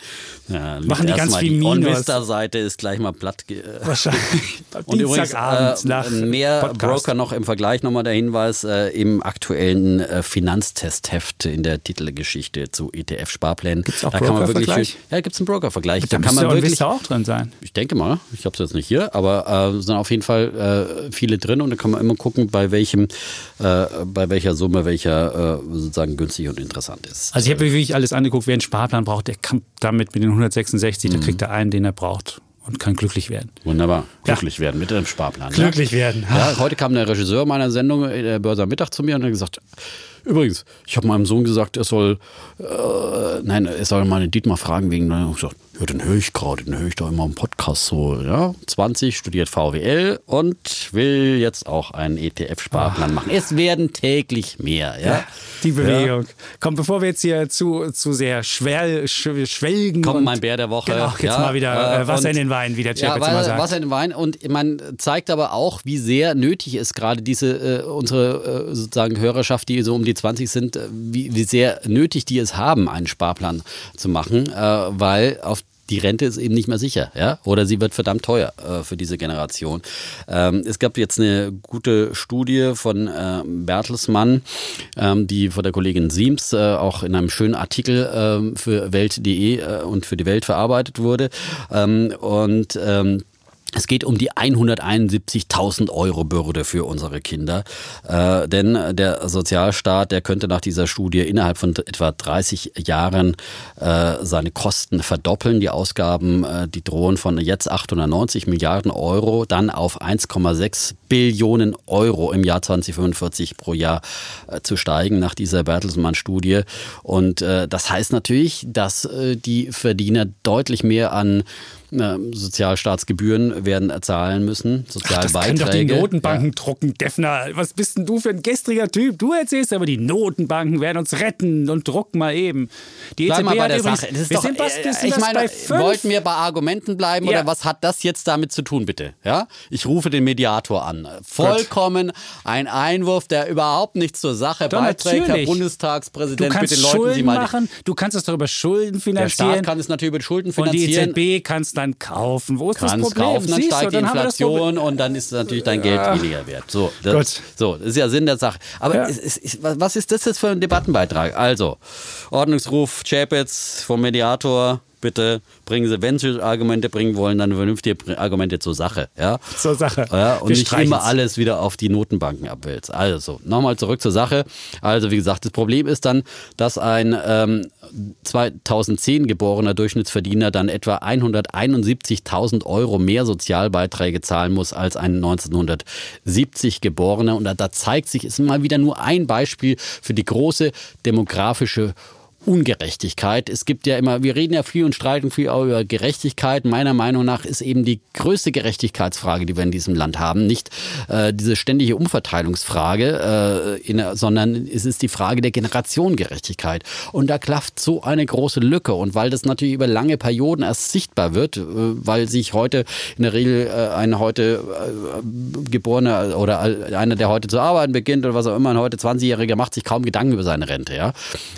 ja, Machen die ganz viel Die Minus. OnVista-Seite ist gleich mal platt. wahrscheinlich Und übrigens äh, nach mehr Podcast. Broker noch im Vergleich nochmal der Hinweis äh, im aktuellen äh, Finanztestheft in der Titelgeschichte zu ETF-Sparplänen. Da kann man wirklich schön, ja, gibt es einen Broker-Vergleich. Da, Da kann man wirklich, auch drin sein. Ich denke mal, ich habe es jetzt nicht hier, aber äh, sind auf jeden Fall äh, viele drin und da kann man immer gucken, bei welchem, äh, bei welcher Summe welcher äh, sozusagen günstig und interessant ist. Also ich habe mir wirklich alles angeguckt, wer einen Sparplan braucht, der kann damit mit den 166, Mhm. der kriegt er einen, den er braucht und kann glücklich werden. Wunderbar. Glücklich werden mit einem Sparplan. ne? Glücklich werden. Ja, heute kam der Regisseur meiner Sendung, äh, der Börse am Mittag, zu mir und hat gesagt, übrigens, ich habe meinem Sohn gesagt, er soll, äh, nein, er soll meine Dietmar fragen wegen, und ich gesagt, ja, den höre ich gerade, den höre ich doch immer im Podcast so, ja, 20, studiert VWL und will jetzt auch einen ETF-Sparplan machen. Es werden täglich mehr, ja. Die Bewegung. Komm, bevor wir jetzt hier zu, zu sehr schwell, sch, schwelgen. Kommt und- mein Bär der Woche. Genau, jetzt ja, mal wieder äh, Wasser und- in den Wein, wie der Chef Ja, jetzt immer sagt. Wasser in den Wein und man zeigt aber auch, wie sehr nötig ist gerade diese, äh, unsere äh, sozusagen Hörerschaft, die so um die 20 sind, äh, wie, wie sehr nötig die es haben, einen Sparplan zu machen, äh, weil auf die Rente ist eben nicht mehr sicher, ja, oder sie wird verdammt teuer äh, für diese Generation. Ähm, es gab jetzt eine gute Studie von äh, Bertelsmann, ähm, die von der Kollegin Siems äh, auch in einem schönen Artikel ähm, für Welt.de äh, und für die Welt verarbeitet wurde. Ähm, und ähm, es geht um die 171.000 Euro Bürde für unsere Kinder. Äh, denn der Sozialstaat, der könnte nach dieser Studie innerhalb von etwa 30 Jahren äh, seine Kosten verdoppeln. Die Ausgaben, äh, die drohen von jetzt 890 Milliarden Euro dann auf 1,6 Billionen Euro im Jahr 2045 pro Jahr äh, zu steigen nach dieser Bertelsmann-Studie. Und äh, das heißt natürlich, dass äh, die Verdiener deutlich mehr an Sozialstaatsgebühren werden zahlen müssen, Sozialbeiträge. Ach, das können doch die Notenbanken ja. drucken, Defner. Was bist denn du für ein gestriger Typ? Du erzählst aber, die Notenbanken werden uns retten und drucken mal eben. Die Bleib EZB mal bei der übrigens, Sache. Das ist wir doch, sind was, äh, ich meine, wollten wir bei Argumenten bleiben ja. oder was hat das jetzt damit zu tun, bitte? Ja? Ich rufe den Mediator an. Vollkommen Gott. ein Einwurf, der überhaupt nichts zur Sache doch, beiträgt, natürlich. Herr Bundestagspräsident. Du kannst bitte Schulden Sie mal machen, du kannst es doch über Schulden finanzieren. Der Staat kann es natürlich über Schulden finanzieren. Und die EZB kann es dann kaufen. Wo ist Kannst das Problem? kaufen, dann Siehst steigt die Inflation und dann ist natürlich dein Geld ja. weniger wert. So das, so, das ist ja Sinn der Sache. Aber ja. es, es, was ist das jetzt für ein Debattenbeitrag? Also, Ordnungsruf Chapitz vom Mediator, bitte bringen Sie, wenn Sie Argumente bringen wollen, dann vernünftige Argumente zur Sache. Ja? Zur Sache. Ja, und Wir nicht immer alles wieder auf die Notenbanken abwälzt. Also, nochmal zurück zur Sache. Also, wie gesagt, das Problem ist dann, dass ein ähm, 2010 geborener Durchschnittsverdiener dann etwa 171.000 Euro mehr Sozialbeiträge zahlen muss als ein 1970 geborener. Und da, da zeigt sich, ist mal wieder nur ein Beispiel für die große demografische Ungerechtigkeit. Es gibt ja immer, wir reden ja viel und streiten viel auch über Gerechtigkeit. Meiner Meinung nach ist eben die größte Gerechtigkeitsfrage, die wir in diesem Land haben, nicht äh, diese ständige Umverteilungsfrage, äh, in, sondern es ist die Frage der Generationengerechtigkeit. Und da klafft so eine große Lücke. Und weil das natürlich über lange Perioden erst sichtbar wird, äh, weil sich heute in der Regel äh, ein heute äh, geborener oder einer, der heute zu arbeiten beginnt oder was auch immer, ein heute 20-Jähriger macht sich kaum Gedanken über seine Rente. Ja?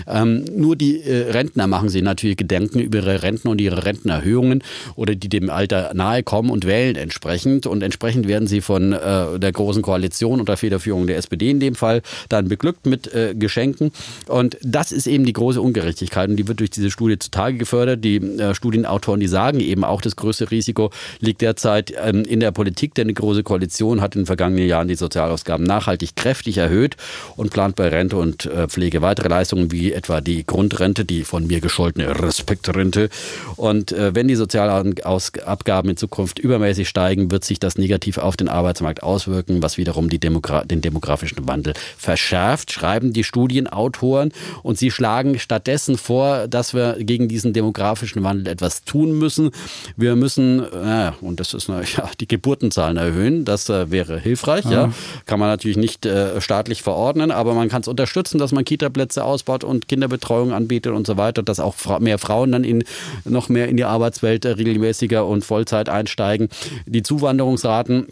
Ähm, nur die äh, Rentner machen sich natürlich Gedanken über ihre Renten und ihre Rentenerhöhungen oder die dem Alter nahe kommen und wählen entsprechend. Und entsprechend werden sie von äh, der Großen Koalition unter Federführung der SPD in dem Fall dann beglückt mit äh, Geschenken. Und das ist eben die große Ungerechtigkeit und die wird durch diese Studie zutage gefördert. Die äh, Studienautoren, die sagen eben auch, das größte Risiko liegt derzeit ähm, in der Politik, denn die Große Koalition hat in den vergangenen Jahren die Sozialausgaben nachhaltig kräftig erhöht und plant bei Rente und äh, Pflege weitere Leistungen wie etwa die Grund Grundrente, die von mir gescholtene Respektrente. Und äh, wenn die Sozialabgaben in Zukunft übermäßig steigen, wird sich das negativ auf den Arbeitsmarkt auswirken, was wiederum Demogra den demografischen Wandel verschärft, schreiben die Studienautoren. Und sie schlagen stattdessen vor, dass wir gegen diesen demografischen Wandel etwas tun müssen. Wir müssen, äh, und das ist ja, die Geburtenzahlen erhöhen. Das äh, wäre hilfreich. Ja. ja. Kann man natürlich nicht äh, staatlich verordnen, aber man kann es unterstützen, dass man Kita-Plätze ausbaut und Kinderbetreuung Betreuung anbietet und so weiter, dass auch mehr Frauen dann in, noch mehr in die Arbeitswelt äh, regelmäßiger und Vollzeit einsteigen. Die Zuwanderungsraten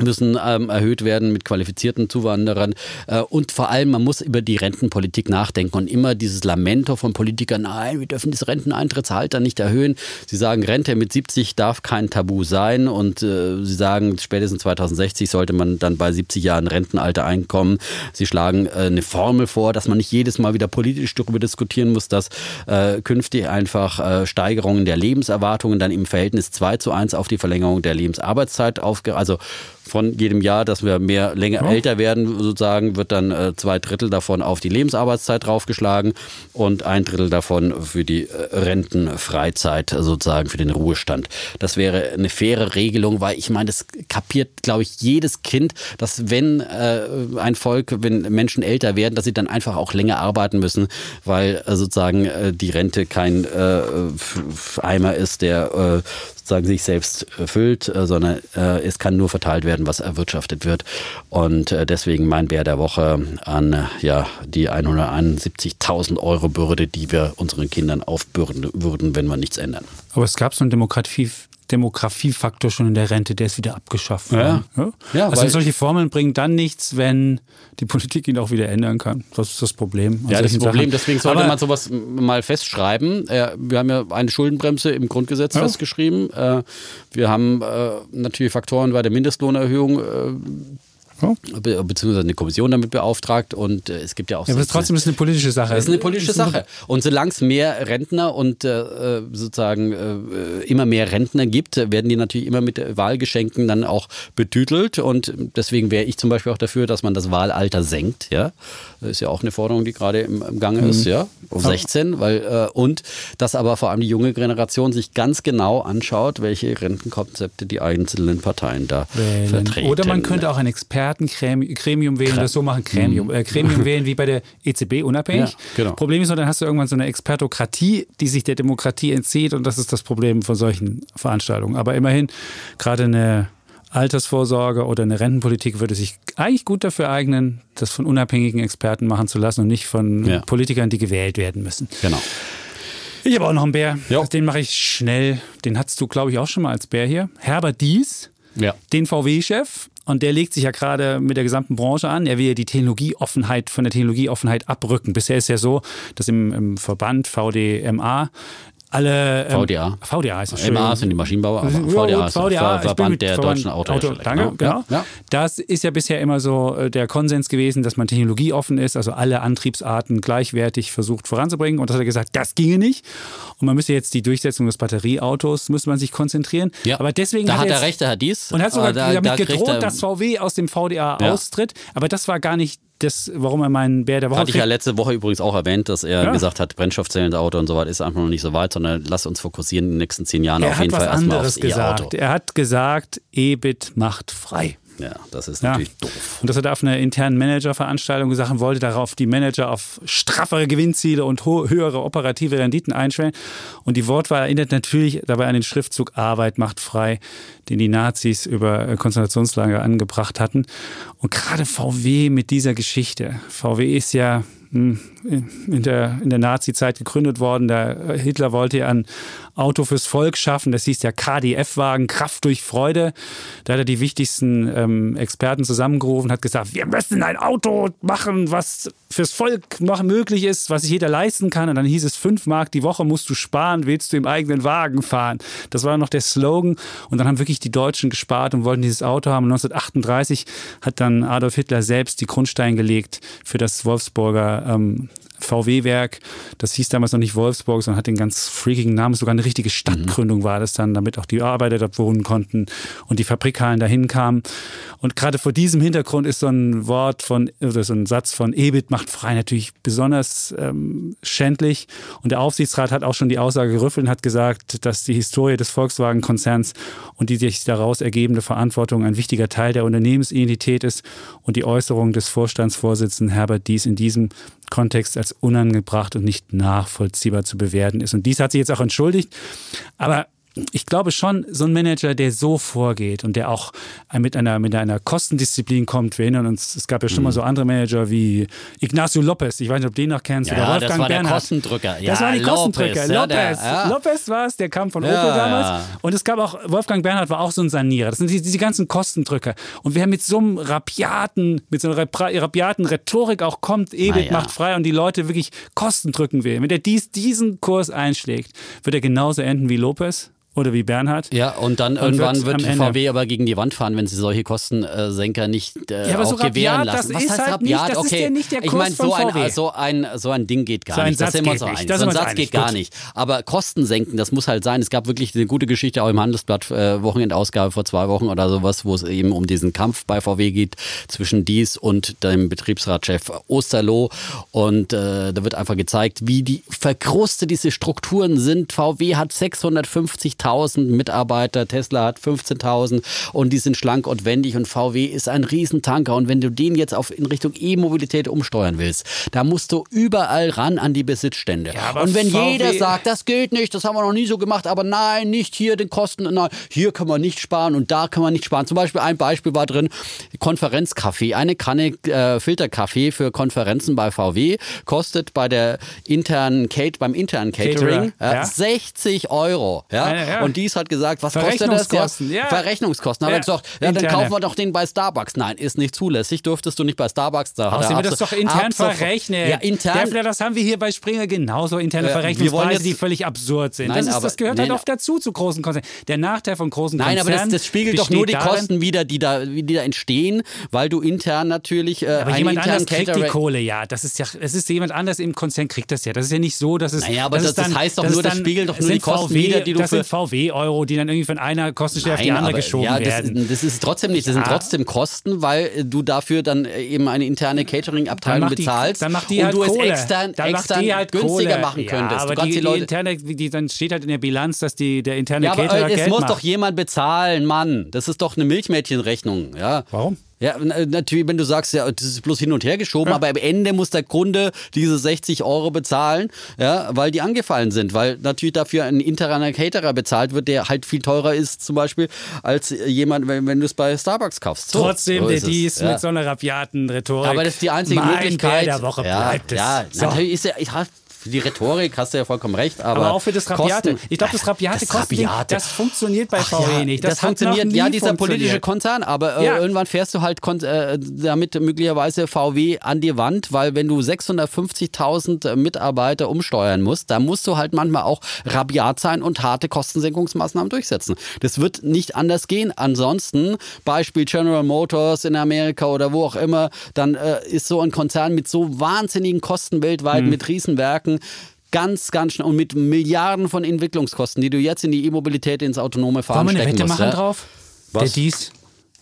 müssen ähm, erhöht werden mit qualifizierten Zuwanderern. Äh, und vor allem, man muss über die Rentenpolitik nachdenken und immer dieses Lamento von Politikern, nein, wir dürfen das Renteneintrittsalter nicht erhöhen. Sie sagen, Rente mit 70 darf kein Tabu sein und äh, sie sagen, spätestens 2060 sollte man dann bei 70 Jahren Rentenalter einkommen. Sie schlagen äh, eine Formel vor, dass man nicht jedes Mal wieder politisch darüber diskutieren muss, dass äh, künftig einfach äh, Steigerungen der Lebenserwartungen dann im Verhältnis 2 zu 1 auf die Verlängerung der Lebensarbeitszeit aufge... Also von jedem Jahr, dass wir mehr länger ja. älter werden, sozusagen, wird dann äh, zwei Drittel davon auf die Lebensarbeitszeit draufgeschlagen und ein Drittel davon für die äh, Rentenfreizeit, sozusagen für den Ruhestand. Das wäre eine faire Regelung, weil ich meine, das kapiert, glaube ich, jedes Kind, dass wenn äh, ein Volk, wenn Menschen älter werden, dass sie dann einfach auch länger arbeiten müssen, weil äh, sozusagen äh, die Rente kein äh, Eimer ist, der sozusagen sich selbst erfüllt, äh, sondern äh, es kann nur verteilt werden, was erwirtschaftet wird. Und äh, deswegen mein Bär der Woche an ja, die 171.000 Euro Bürde, die wir unseren Kindern aufbürden würden, wenn wir nichts ändern. Aber es gab so ein Demokratie Demografiefaktor schon in der Rente, der ist wieder abgeschafft Ja. Ja? Ja, also solche Formeln bringen dann nichts, wenn die Politik ihn auch wieder ändern kann. Das ist das Problem. Ja, das solchen Problem, Sachen. deswegen sollte Aber man sowas mal festschreiben. Äh, Wir haben ja eine Schuldenbremse im Grundgesetz festgeschrieben. Äh, Wir haben äh, natürlich Faktoren bei der Mindestlohnerhöhung be beziehungsweise eine Kommission damit beauftragt und äh, es gibt ja auch Ja, aber so- trotzdem ist es eine politische Sache. Das ist eine politische Sache. Und solange es mehr Rentner und äh, äh, sozusagen äh, immer mehr Rentner gibt, werden die natürlich immer mit Wahlgeschenken dann auch betütelt. Und deswegen wäre ich zum Beispiel auch dafür, dass man das Wahlalter senkt. Ja, das ist ja auch eine Forderung, die gerade im, im Gange Mhm. ist. Ja, auf 16, weil äh, und dass aber vor allem die junge Generation sich ganz genau anschaut, welche Rentenkonzepte die einzelnen Parteien da wählen. vertreten. Oder man könnte auch ein Expertengremium wählen, das so machen, Gremium, äh, Gremium wählen wie bei der EZB, unabhängig. Ja, genau. Problem ist nur, dann hast du irgendwann so eine Expertokratie, die sich der Demokratie entzieht und das ist das Problem von solchen Veranstaltungen. Aber immerhin, gerade eine Altersvorsorge oder eine Rentenpolitik würde sich eigentlich gut dafür eignen, das von unabhängigen Experten machen zu lassen und nicht von Ja. Politikern, die gewählt werden müssen. Genau. Ich habe auch noch einen Bär. Jo. Den mache ich schnell. Den hattest du, glaube ich, auch schon mal als Bär hier. Herbert Dies Ja. den VW-Chef und der legt sich ja gerade mit der gesamten Branche an. Er will ja die Technologieoffenheit von der Technologieoffenheit abrücken. Bisher ist ja so, dass im, im Verband VDMA alle ähm, VDA. VDA ist es MA sind die Maschinenbauer, aber VDA ist VDA, der ich bin Verband der Verband deutschen Auto, Autohersteller. Danke, genau. Ja. Das ist ja bisher immer so äh, der Konsens gewesen, dass man technologieoffen ist, also alle Antriebsarten gleichwertig versucht voranzubringen. Und das hat er gesagt, das ginge nicht. Und man müsste jetzt die Durchsetzung des Batterieautos, müsste man sich konzentrieren. Ja. Aber deswegen da hat er er jetzt- recht, der hat dies. und hat sogar da- damit da gedroht, er- dass VW aus dem VDA Ja. austritt. Aber das war gar nicht das, warum er meinen Bär der Woche Hatte ich ja letzte Woche übrigens auch erwähnt, dass er Ja. gesagt hat, Brennstoffzellenauto und so weiter ist einfach noch nicht so weit, sondern lass uns fokussieren in den nächsten zehn Jahren Er auf jeden Fall erstmal aufs E-Auto. gesagt. Er hat gesagt, EBIT macht frei. Ja, das ist Ja. natürlich doof. Und das hat er auf einer internen Managerveranstaltung gesagt wollte darauf die Manager auf straffere Gewinnziele und höhere operative Renditen einstellen. Und die Wortwahl erinnert natürlich dabei an den Schriftzug Arbeit macht frei, den die Nazis über äh, Konzentrationslager angebracht hatten. Und gerade VW mit dieser Geschichte. VW ist ja in der, in der Nazi-Zeit gegründet worden. Der Hitler wollte ja ein Auto fürs Volk schaffen. Das hieß der KDF-Wagen, Kraft durch Freude. Da hat er die wichtigsten ähm, Experten zusammengerufen, hat gesagt, wir müssen ein Auto machen, was fürs Volk noch möglich ist, was sich jeder leisten kann. Und dann hieß es, fünf Mark die Woche musst du sparen, willst du im eigenen Wagen fahren. Das war noch der Slogan. Und dann haben wirklich die Deutschen gespart und wollten dieses Auto haben. Und 1938 hat dann Adolf Hitler selbst die Grundsteine gelegt für das Wolfsburger ähm, VW-Werk. Das hieß damals noch nicht Wolfsburg, sondern hat den ganz freakigen Namen. Sogar eine richtige Stadtgründung war das dann, damit auch die Arbeiter dort wohnen konnten und die Fabrikhallen dahin kamen. Und gerade vor diesem Hintergrund ist so ein Wort von, oder so ein Satz von EBIT macht frei natürlich besonders ähm, schändlich. Und der Aufsichtsrat hat auch schon die Aussage gerüffelt und hat gesagt, dass die Historie des Volkswagen-Konzerns und die sich daraus ergebende Verantwortung ein wichtiger Teil der Unternehmensidentität ist und die Äußerung des Vorstandsvorsitzenden Herbert Dies in diesem Kontext als unangebracht und nicht nachvollziehbar zu bewerten ist. Und dies hat sich jetzt auch entschuldigt. Aber ich glaube schon, so ein Manager, der so vorgeht und der auch mit einer, mit einer Kostendisziplin kommt. Wir erinnern uns, es gab ja schon mal so andere Manager wie Ignacio Lopez. Ich weiß nicht, ob du den noch kennst. oder Ja, Wolfgang das war der Bernhard. Kostendrücker. Das Ja, waren die Lopez, Kostendrücker. ja, Lopez. der- ja. Lopez war es, der kam von Ja, Opel damals. Und es gab auch, Wolfgang Bernhard war auch so ein Sanierer. Das sind die, diese ganzen Kostendrücker. Und wer mit so einem rapiaten, mit so einer rapiaten Rhetorik auch kommt, ja. macht frei und die Leute wirklich Kosten drücken will, wenn der dies, diesen Kurs einschlägt, wird er genauso enden wie Lopez oder wie Bernhard. Ja, und dann Und irgendwann wird wird VW aber gegen die Wand fahren, wenn sie solche Kostensenker nicht äh, Ja, auch so rabiat, gewähren das lassen. Was ist heißt halt nicht- rabiat? ist okay. ja nicht der ich meine, so ein, so, ein, so ein Ding geht gar So ein nicht. Das sind wir uns nicht. einig. So ein Satz geht gar nicht. Aber Kosten senken, das muss halt sein. Es gab wirklich eine gute Geschichte auch im Handelsblatt äh, Wochenendausgabe vor zwei Wochen oder sowas, wo es eben um diesen Kampf bei VW geht zwischen dies und dem Betriebsratschef Osterloh. Und äh, da wird einfach gezeigt, wie die verkrustet diese Strukturen sind. VW hat 650.000 Mitarbeiter, Tesla hat 15.000 und die sind schlank und wendig und VW ist ein Riesentanker. Und wenn du den jetzt auf, in Richtung E-Mobilität umsteuern willst, da musst du überall ran an die Besitzstände. Ja, und wenn VW jeder sagt, das gilt nicht, das haben wir noch nie so gemacht, aber nein, nicht hier den Kosten, nein, hier kann man nicht sparen und da kann man nicht sparen. Zum Beispiel ein Beispiel war drin, Konferenzkaffee. Eine Kanne äh, Filterkaffee für Konferenzen bei VW kostet bei der internen Kate, beim internen Catering äh, ja. 60 Euro. Ja? Ja, ja. Und dies hat gesagt, was kostet das? Verrechnungskosten, ja. Verrechnungskosten. Hat er gesagt, ja, dann kaufen wir doch den bei Starbucks. Nein, ist nicht zulässig, dürftest du nicht bei Starbucks. Da hat er Außerdem wird das doch intern verrechnet. Ja, intern. Defner, das haben wir hier bei Springer genauso. Interne Äh, Verrechnungspreise, jetzt- die völlig absurd sind. Nein, das, ist, aber- das gehört nein, halt oft dazu zu großen Konzernen. Der Nachteil von großen Nein, aber Konzernen das, das spiegelt doch nur die darin, Kosten wieder, die da, die da entstehen, weil du intern natürlich äh, Aber jemand anders kriegt die Kohle, ja. Das ist ja, es ist jemand anders im Konzern kriegt das ja. Das ist ja nicht so, dass es. Naja, aber das- das heißt doch nur, das spiegelt doch nur die Kosten VW, wider, die du für- VW-Euro, die dann irgendwie von einer Kostenstelle auf die andere aber, geschoben ja, das, werden. das ist trotzdem nicht. Das sind Ja. trotzdem Kosten, weil äh, du dafür dann äh, eben eine interne Catering-Abteilung bezahlst dann macht die und halt du es Kohle. extern, dann macht extern die halt günstiger Kohle. machen könntest. Ja, aber du die, die die interne, die, dann steht halt in der Bilanz, dass die, der interne ja, aber Caterer äh, es Geld muss macht. doch jemand bezahlen, Mann. Das ist doch eine Milchmädchenrechnung. Ja. Warum? Ja, natürlich, wenn du sagst, ja, das ist bloß hin und her geschoben, aber am Ende muss der Kunde diese 60 Euro bezahlen, ja, weil die angefallen sind, weil natürlich dafür ein interner Caterer bezahlt wird, der halt viel teurer ist, zum Beispiel, als jemand, wenn, wenn du es bei Starbucks kaufst. So, Trotzdem, so der Dies ja. mit so einer rabiaten Rhetorik. Aber das ist die einzige mein Möglichkeit. Der Woche ja, bleibt es. Ja, So. natürlich ist ja, ich die Rhetorik hast du ja vollkommen recht, aber, Aber auch für das Rabiate. Kosten, ich glaube, das Rabiate das Kostending, Rabiate. das funktioniert bei VW ja, nicht. Das, Das, funktioniert, ja, dieser funktioniert. politische Konzern, aber äh, Ja. irgendwann fährst du halt äh, damit möglicherweise VW an die Wand, weil wenn du 650.000 Mitarbeiter umsteuern musst, da musst du halt manchmal auch rabiat sein und harte Kostensenkungsmaßnahmen durchsetzen. Das wird nicht anders gehen. Ansonsten, Beispiel General Motors in Amerika oder wo auch immer, dann äh, ist so ein Konzern mit so wahnsinnigen Kosten weltweit, Mhm. mit Riesenwerken, ganz, ganz schnell und mit Milliarden von Entwicklungskosten, die du jetzt in die E-Mobilität, ins autonome Fahren Wollen wir eine stecken Wette musst. machen ja? drauf? Was? Der Dies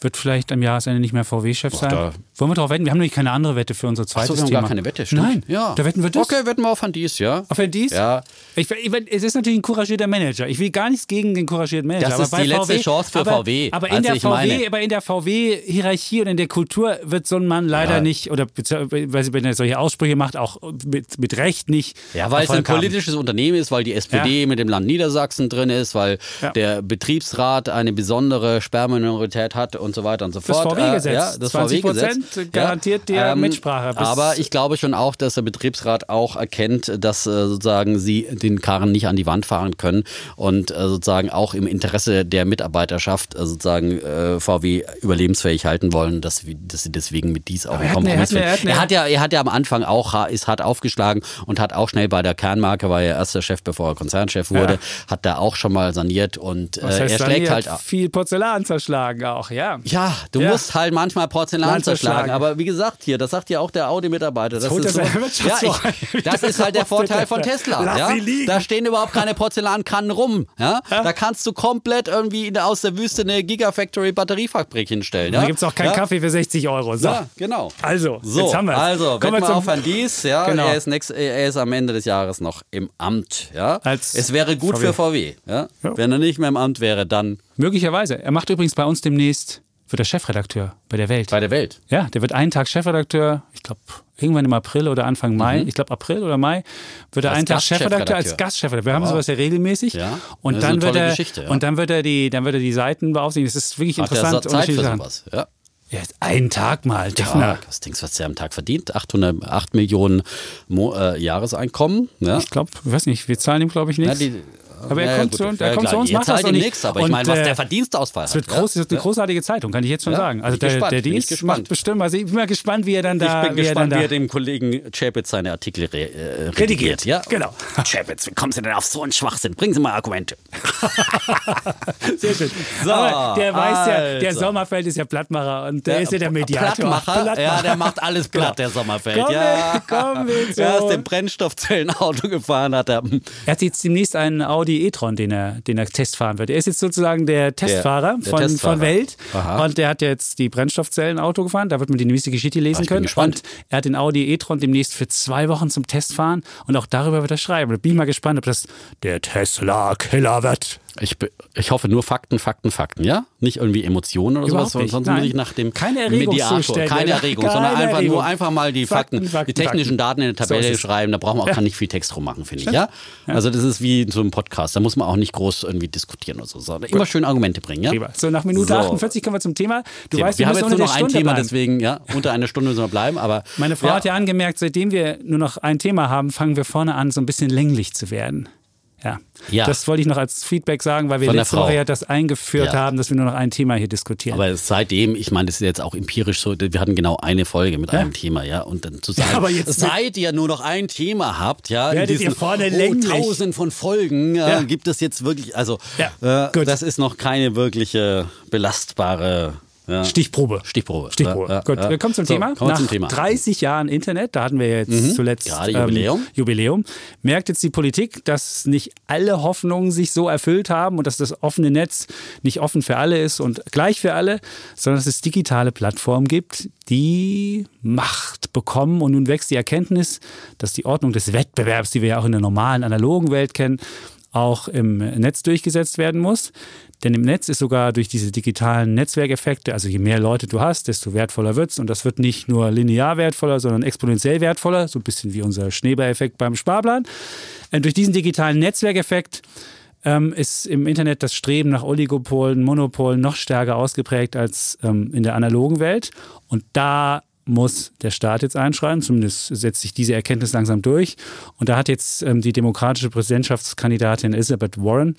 wird vielleicht am Jahresende nicht mehr VW-Chef sein. da- Wollen wir drauf wetten? Wir haben nämlich keine andere Wette für unser zweites wir haben Thema. gar keine Wette, stimmt. Nein, ja. da wetten wir das. Okay, wetten wir auf Van Dies, ja. Auf Dies? Ja. Ich, ich, es ist natürlich ein couragierter Manager. Ich will gar nichts gegen den couragierten Manager. Das aber ist die letzte VW, Chance für aber, VW, Aber in, also der VW, meine. aber in der VW-Hierarchie und in der Kultur wird so ein Mann leider Ja. nicht, oder wenn er solche Aussprüche macht, auch mit, mit Recht nicht. Ja, weil es ein haben. politisches Unternehmen ist, weil die SPD mit dem Land Niedersachsen drin ist, weil Ja. der Betriebsrat eine besondere Sperrminorität hat und so weiter und so Das fort. VW-Gesetz. Äh, ja, das 20% VW-Gesetz. garantiert dir Mitsprache. Bis- aber ich glaube schon auch, dass der Betriebsrat auch erkennt, dass äh, sozusagen sie den Karren nicht an die Wand fahren können und äh, sozusagen auch im Interesse der Mitarbeiterschaft äh, sozusagen äh, VW überlebensfähig halten wollen, dass, dass sie deswegen mit dies auch er einen er Kompromiss er finden. Er hat ja, er hat ja am Anfang auch ist hart aufgeschlagen und hat auch schnell bei der Kernmarke, war ja erster Chef, bevor er Konzernchef wurde, hat da auch schon mal saniert und äh, er schlägt ihr halt viel Porzellan zerschlagen auch, ja. ja, du Ja. musst halt manchmal Porzellan zerschlagen. Zerschlagen. Aber wie gesagt, hier, das sagt ja auch der Audi-Mitarbeiter. Das, holt ist so, ja, ich, das ist halt der Vorteil von Tesla. Ja? Da stehen überhaupt keine Porzellankannen rum. Ja? Da kannst du komplett irgendwie aus der Wüste eine Gigafactory-Batteriefabrik hinstellen. Da gibt es auch keinen? Kaffee für 60 Euro. So. Ja, genau. Also, So, jetzt haben wir also, Kommen wir zum auf Van Dies, ja, Genau. er, ist nächst, er ist am Ende des Jahres noch im Amt, ja. Als es wäre gut VW. für VW? Ja. Wenn er nicht mehr im Amt wäre, dann Möglicherweise. Er macht übrigens bei uns demnächst, wird er Chefredakteur bei der Welt. bei der Welt. Ja, der wird einen Tag Chefredakteur, ich glaube irgendwann im April oder Anfang Mai, ich glaube April oder Mai, wird er Mhm. Als einen Tag Chefredakteur als Gastchefredakteur. Wir haben sowas ja regelmäßig. Ja, Und dann wird er ja. und dann wird er die dann wird er die Seiten beaufsichtigen. Das ist wirklich Hat er interessant. Zeit für sowas, ja. Ja, einen Tag mal, Defner. was denkst du, was der am Tag verdient? 800, 8 Millionen Mo äh, Jahreseinkommen. Ja. Ich glaube, ich weiß nicht, wir zahlen ihm glaube ich nichts. die, Aber er ja, kommt gut, zu uns- er ja, kommt zu uns, macht das nicht. nichts, aber ich meine, was äh, der Verdienstausfall Es wird, hat. groß, es wird eine großartige Zeitung, kann ich jetzt schon Ja, sagen. Also ich der, gespannt, der ich Dienst macht bestimmt, also ich bin mal gespannt, wie er dann Ich da, bin wie er gespannt, da wie er dem Kollegen Chapitz seine Artikel re äh, redigiert. Ja? Genau. Chapitz, wie kommen Sie denn auf so einen Schwachsinn? Bringen Sie mal Argumente. Sehr schön. So, Aber der weiß ja, der also. Sommerfeld ist ja Plattmacher und der ist ja der Mediator. Plattmacher, ja, der macht alles platt, der Sommerfeld. Komm ja. komm Er ist dem Brennstoffzellenauto gefahren, hat er. Er hat jetzt demnächst einen Audi e-tron, den er, den er testfahren wird. Er ist jetzt sozusagen der Testfahrer, der von, Testfahrer. von Welt. Aha. Und der hat jetzt die Brennstoffzellen-Auto gefahren. Da wird man die nächste Geschichte lesen ich bin können. Und er hat den Audi e-tron demnächst für zwei Wochen zum Test fahren. Und auch darüber wird er schreiben. Da bin ich mal gespannt, ob das der Tesla-Killer wird. Ich, ich hoffe nur Fakten, Fakten, Fakten, ja? Nicht irgendwie Emotionen oder Überhaupt sowas, nicht, sonst nein. muss ich nach dem Keine Mediator, Erregungszustände, keine ne? Erregung, Keine sondern einfach Erregung. nur einfach mal die Fakten, Fakten, Fakten, die technischen Fakten. Daten in eine So Tabelle es. schreiben, da braucht man auch Ja. gar nicht viel Text drum machen, finde ich, ja? Also das ist wie so ein Podcast, da muss man auch nicht groß irgendwie diskutieren oder so, sondern immer schön Argumente bringen, ja? Prima. So, nach Minute So. 48 kommen wir zum Thema. Du Thema. weißt, wir haben jetzt nur noch der ein Stunde Thema, bleiben. deswegen, ja, unter einer Stunde müssen wir bleiben, aber Meine Frau ja, hat ja angemerkt, seitdem wir nur noch ein Thema haben, fangen wir vorne an, so ein bisschen länglich zu werden. Ja. Ja. Das wollte ich noch als Feedback sagen, weil wir Von letzte. Woche ja das eingeführt Ja. haben, dass wir nur noch ein Thema hier diskutieren. Aber seitdem, ich meine, das ist jetzt auch empirisch so, wir hatten genau eine Folge mit Ja. einem Thema, ja, und dann zu sagen, aber jetzt seit ihr nur noch ein Thema habt, ja, in diesen ihr vorne oh, tausend von Folgen, äh, gibt es jetzt wirklich, also äh, das ist noch keine wirkliche belastbare ja, Stichprobe. Stichprobe. Stichprobe. Ja, Gut, wir kommen zum So, Thema. Kommen Nach zum Thema. Mhm. 30 Jahren Internet, da hatten wir jetzt zuletzt Gerade Jubiläum. Ähm, Jubiläum, merkt jetzt die Politik, dass nicht alle Hoffnungen sich so erfüllt haben und dass das offene Netz nicht offen für alle ist und gleich für alle, sondern dass es digitale Plattformen gibt, die Macht bekommen. Und nun wächst die Erkenntnis, dass die Ordnung des Wettbewerbs, die wir ja auch in der normalen analogen Welt kennen, auch im Netz durchgesetzt werden muss. Denn im Netz ist sogar durch diese digitalen Netzwerkeffekte, also je mehr Leute du hast, desto wertvoller wird's. Und das wird nicht nur linear wertvoller, sondern exponentiell wertvoller, so ein bisschen wie unser Schneeballeffekt beim Sparplan. Und durch diesen digitalen Netzwerkeffekt ähm, ist im Internet das Streben nach Oligopolen, Monopolen noch stärker ausgeprägt als ähm, in der analogen Welt. Und da muss der Staat jetzt einschreiten, zumindest setzt sich diese Erkenntnis langsam durch. Und da hat jetzt ähm, die demokratische Präsidentschaftskandidatin Elizabeth Warren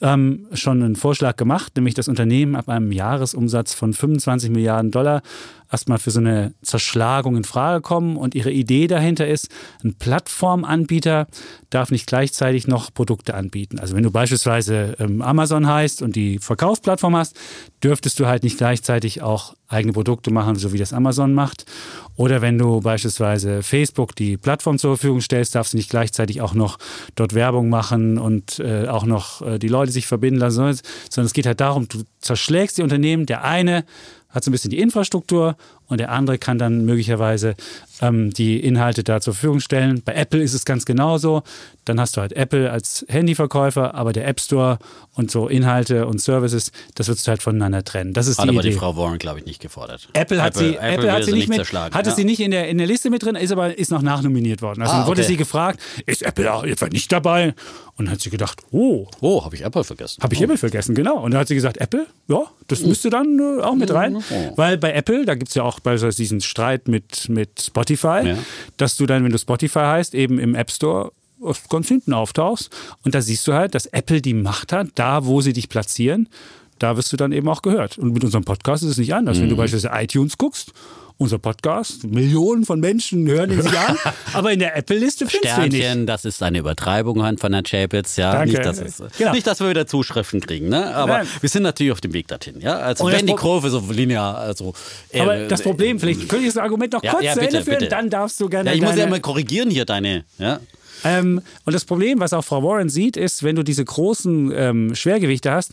ähm, schon einen Vorschlag gemacht, nämlich das Unternehmen ab einem Jahresumsatz von 25 Milliarden Dollar erstmal für so eine Zerschlagung in Frage kommen. Und ihre Idee dahinter ist, ein Plattformanbieter darf nicht gleichzeitig noch Produkte anbieten. Also wenn du beispielsweise ähm, Amazon heißt und die Verkaufsplattform hast, dürftest du halt nicht gleichzeitig auch eigene Produkte machen, so wie das Amazon macht. Oder wenn du beispielsweise Facebook die Plattform zur Verfügung stellst, darfst du nicht gleichzeitig auch noch dort Werbung machen und äh, auch noch äh, die Leute sich verbinden lassen, sondern sondern es geht halt darum, du zerschlägst die Unternehmen. Der eine hat so ein bisschen die Infrastruktur und der andere kann dann möglicherweise ähm, die Inhalte da zur Verfügung stellen. Bei Apple ist es ganz genauso. Dann hast du halt Apple als Handyverkäufer, aber der App Store und so Inhalte und Services, das wirst du halt voneinander trennen. Das ist Hat die aber Idee. die Frau Warren, glaube ich, nicht gefordert. Apple hat sie, Apple, will hat sie nicht mit, hatte ja. sie nicht in der, in der Liste mit drin, ist aber ist noch nachnominiert worden. Also Ah, dann wurde okay. sie gefragt, ist Apple auch etwa nicht dabei? Und dann hat sie gedacht, oh, Oh, habe ich Apple vergessen. habe ich Apple vergessen, genau. Und dann hat sie gesagt, Apple, ja, das müsste dann äh, auch mit rein. Weil bei Apple, da gibt es ja auch beispielsweise diesen Streit mit, mit Spotify, Ja. dass du dann, wenn du Spotify heißt, eben im App Store ganz hinten auftauchst. Und da siehst du halt, dass Apple die Macht hat, da wo sie dich platzieren, da wirst du dann eben auch gehört. Und mit unserem Podcast ist es nicht anders. Mhm. Wenn du beispielsweise iTunes guckst, unser Podcast, Millionen von Menschen hören ihn sich an, aber in der Apple-Liste findest du ihn nicht. Sternchen, das ist eine Übertreibung von Herrn Chapitz, ja. Danke. Nicht, dass, es, Genau. nicht, dass wir wieder Zuschriften kriegen, ne? Aber Nein. wir sind natürlich auf dem Weg dorthin, ja. Also Und wenn die Kurve so linear, also. äh, Aber das Problem, vielleicht könnte ich das Argument noch Ja, kurz ja, zu bitte, Ende führen, bitte. dann darfst du gerne Ja, ich muss ja mal korrigieren hier deine, ja. Ähm, und das Problem, was auch Frau Warren sieht, ist, wenn du diese großen ähm, Schwergewichte hast,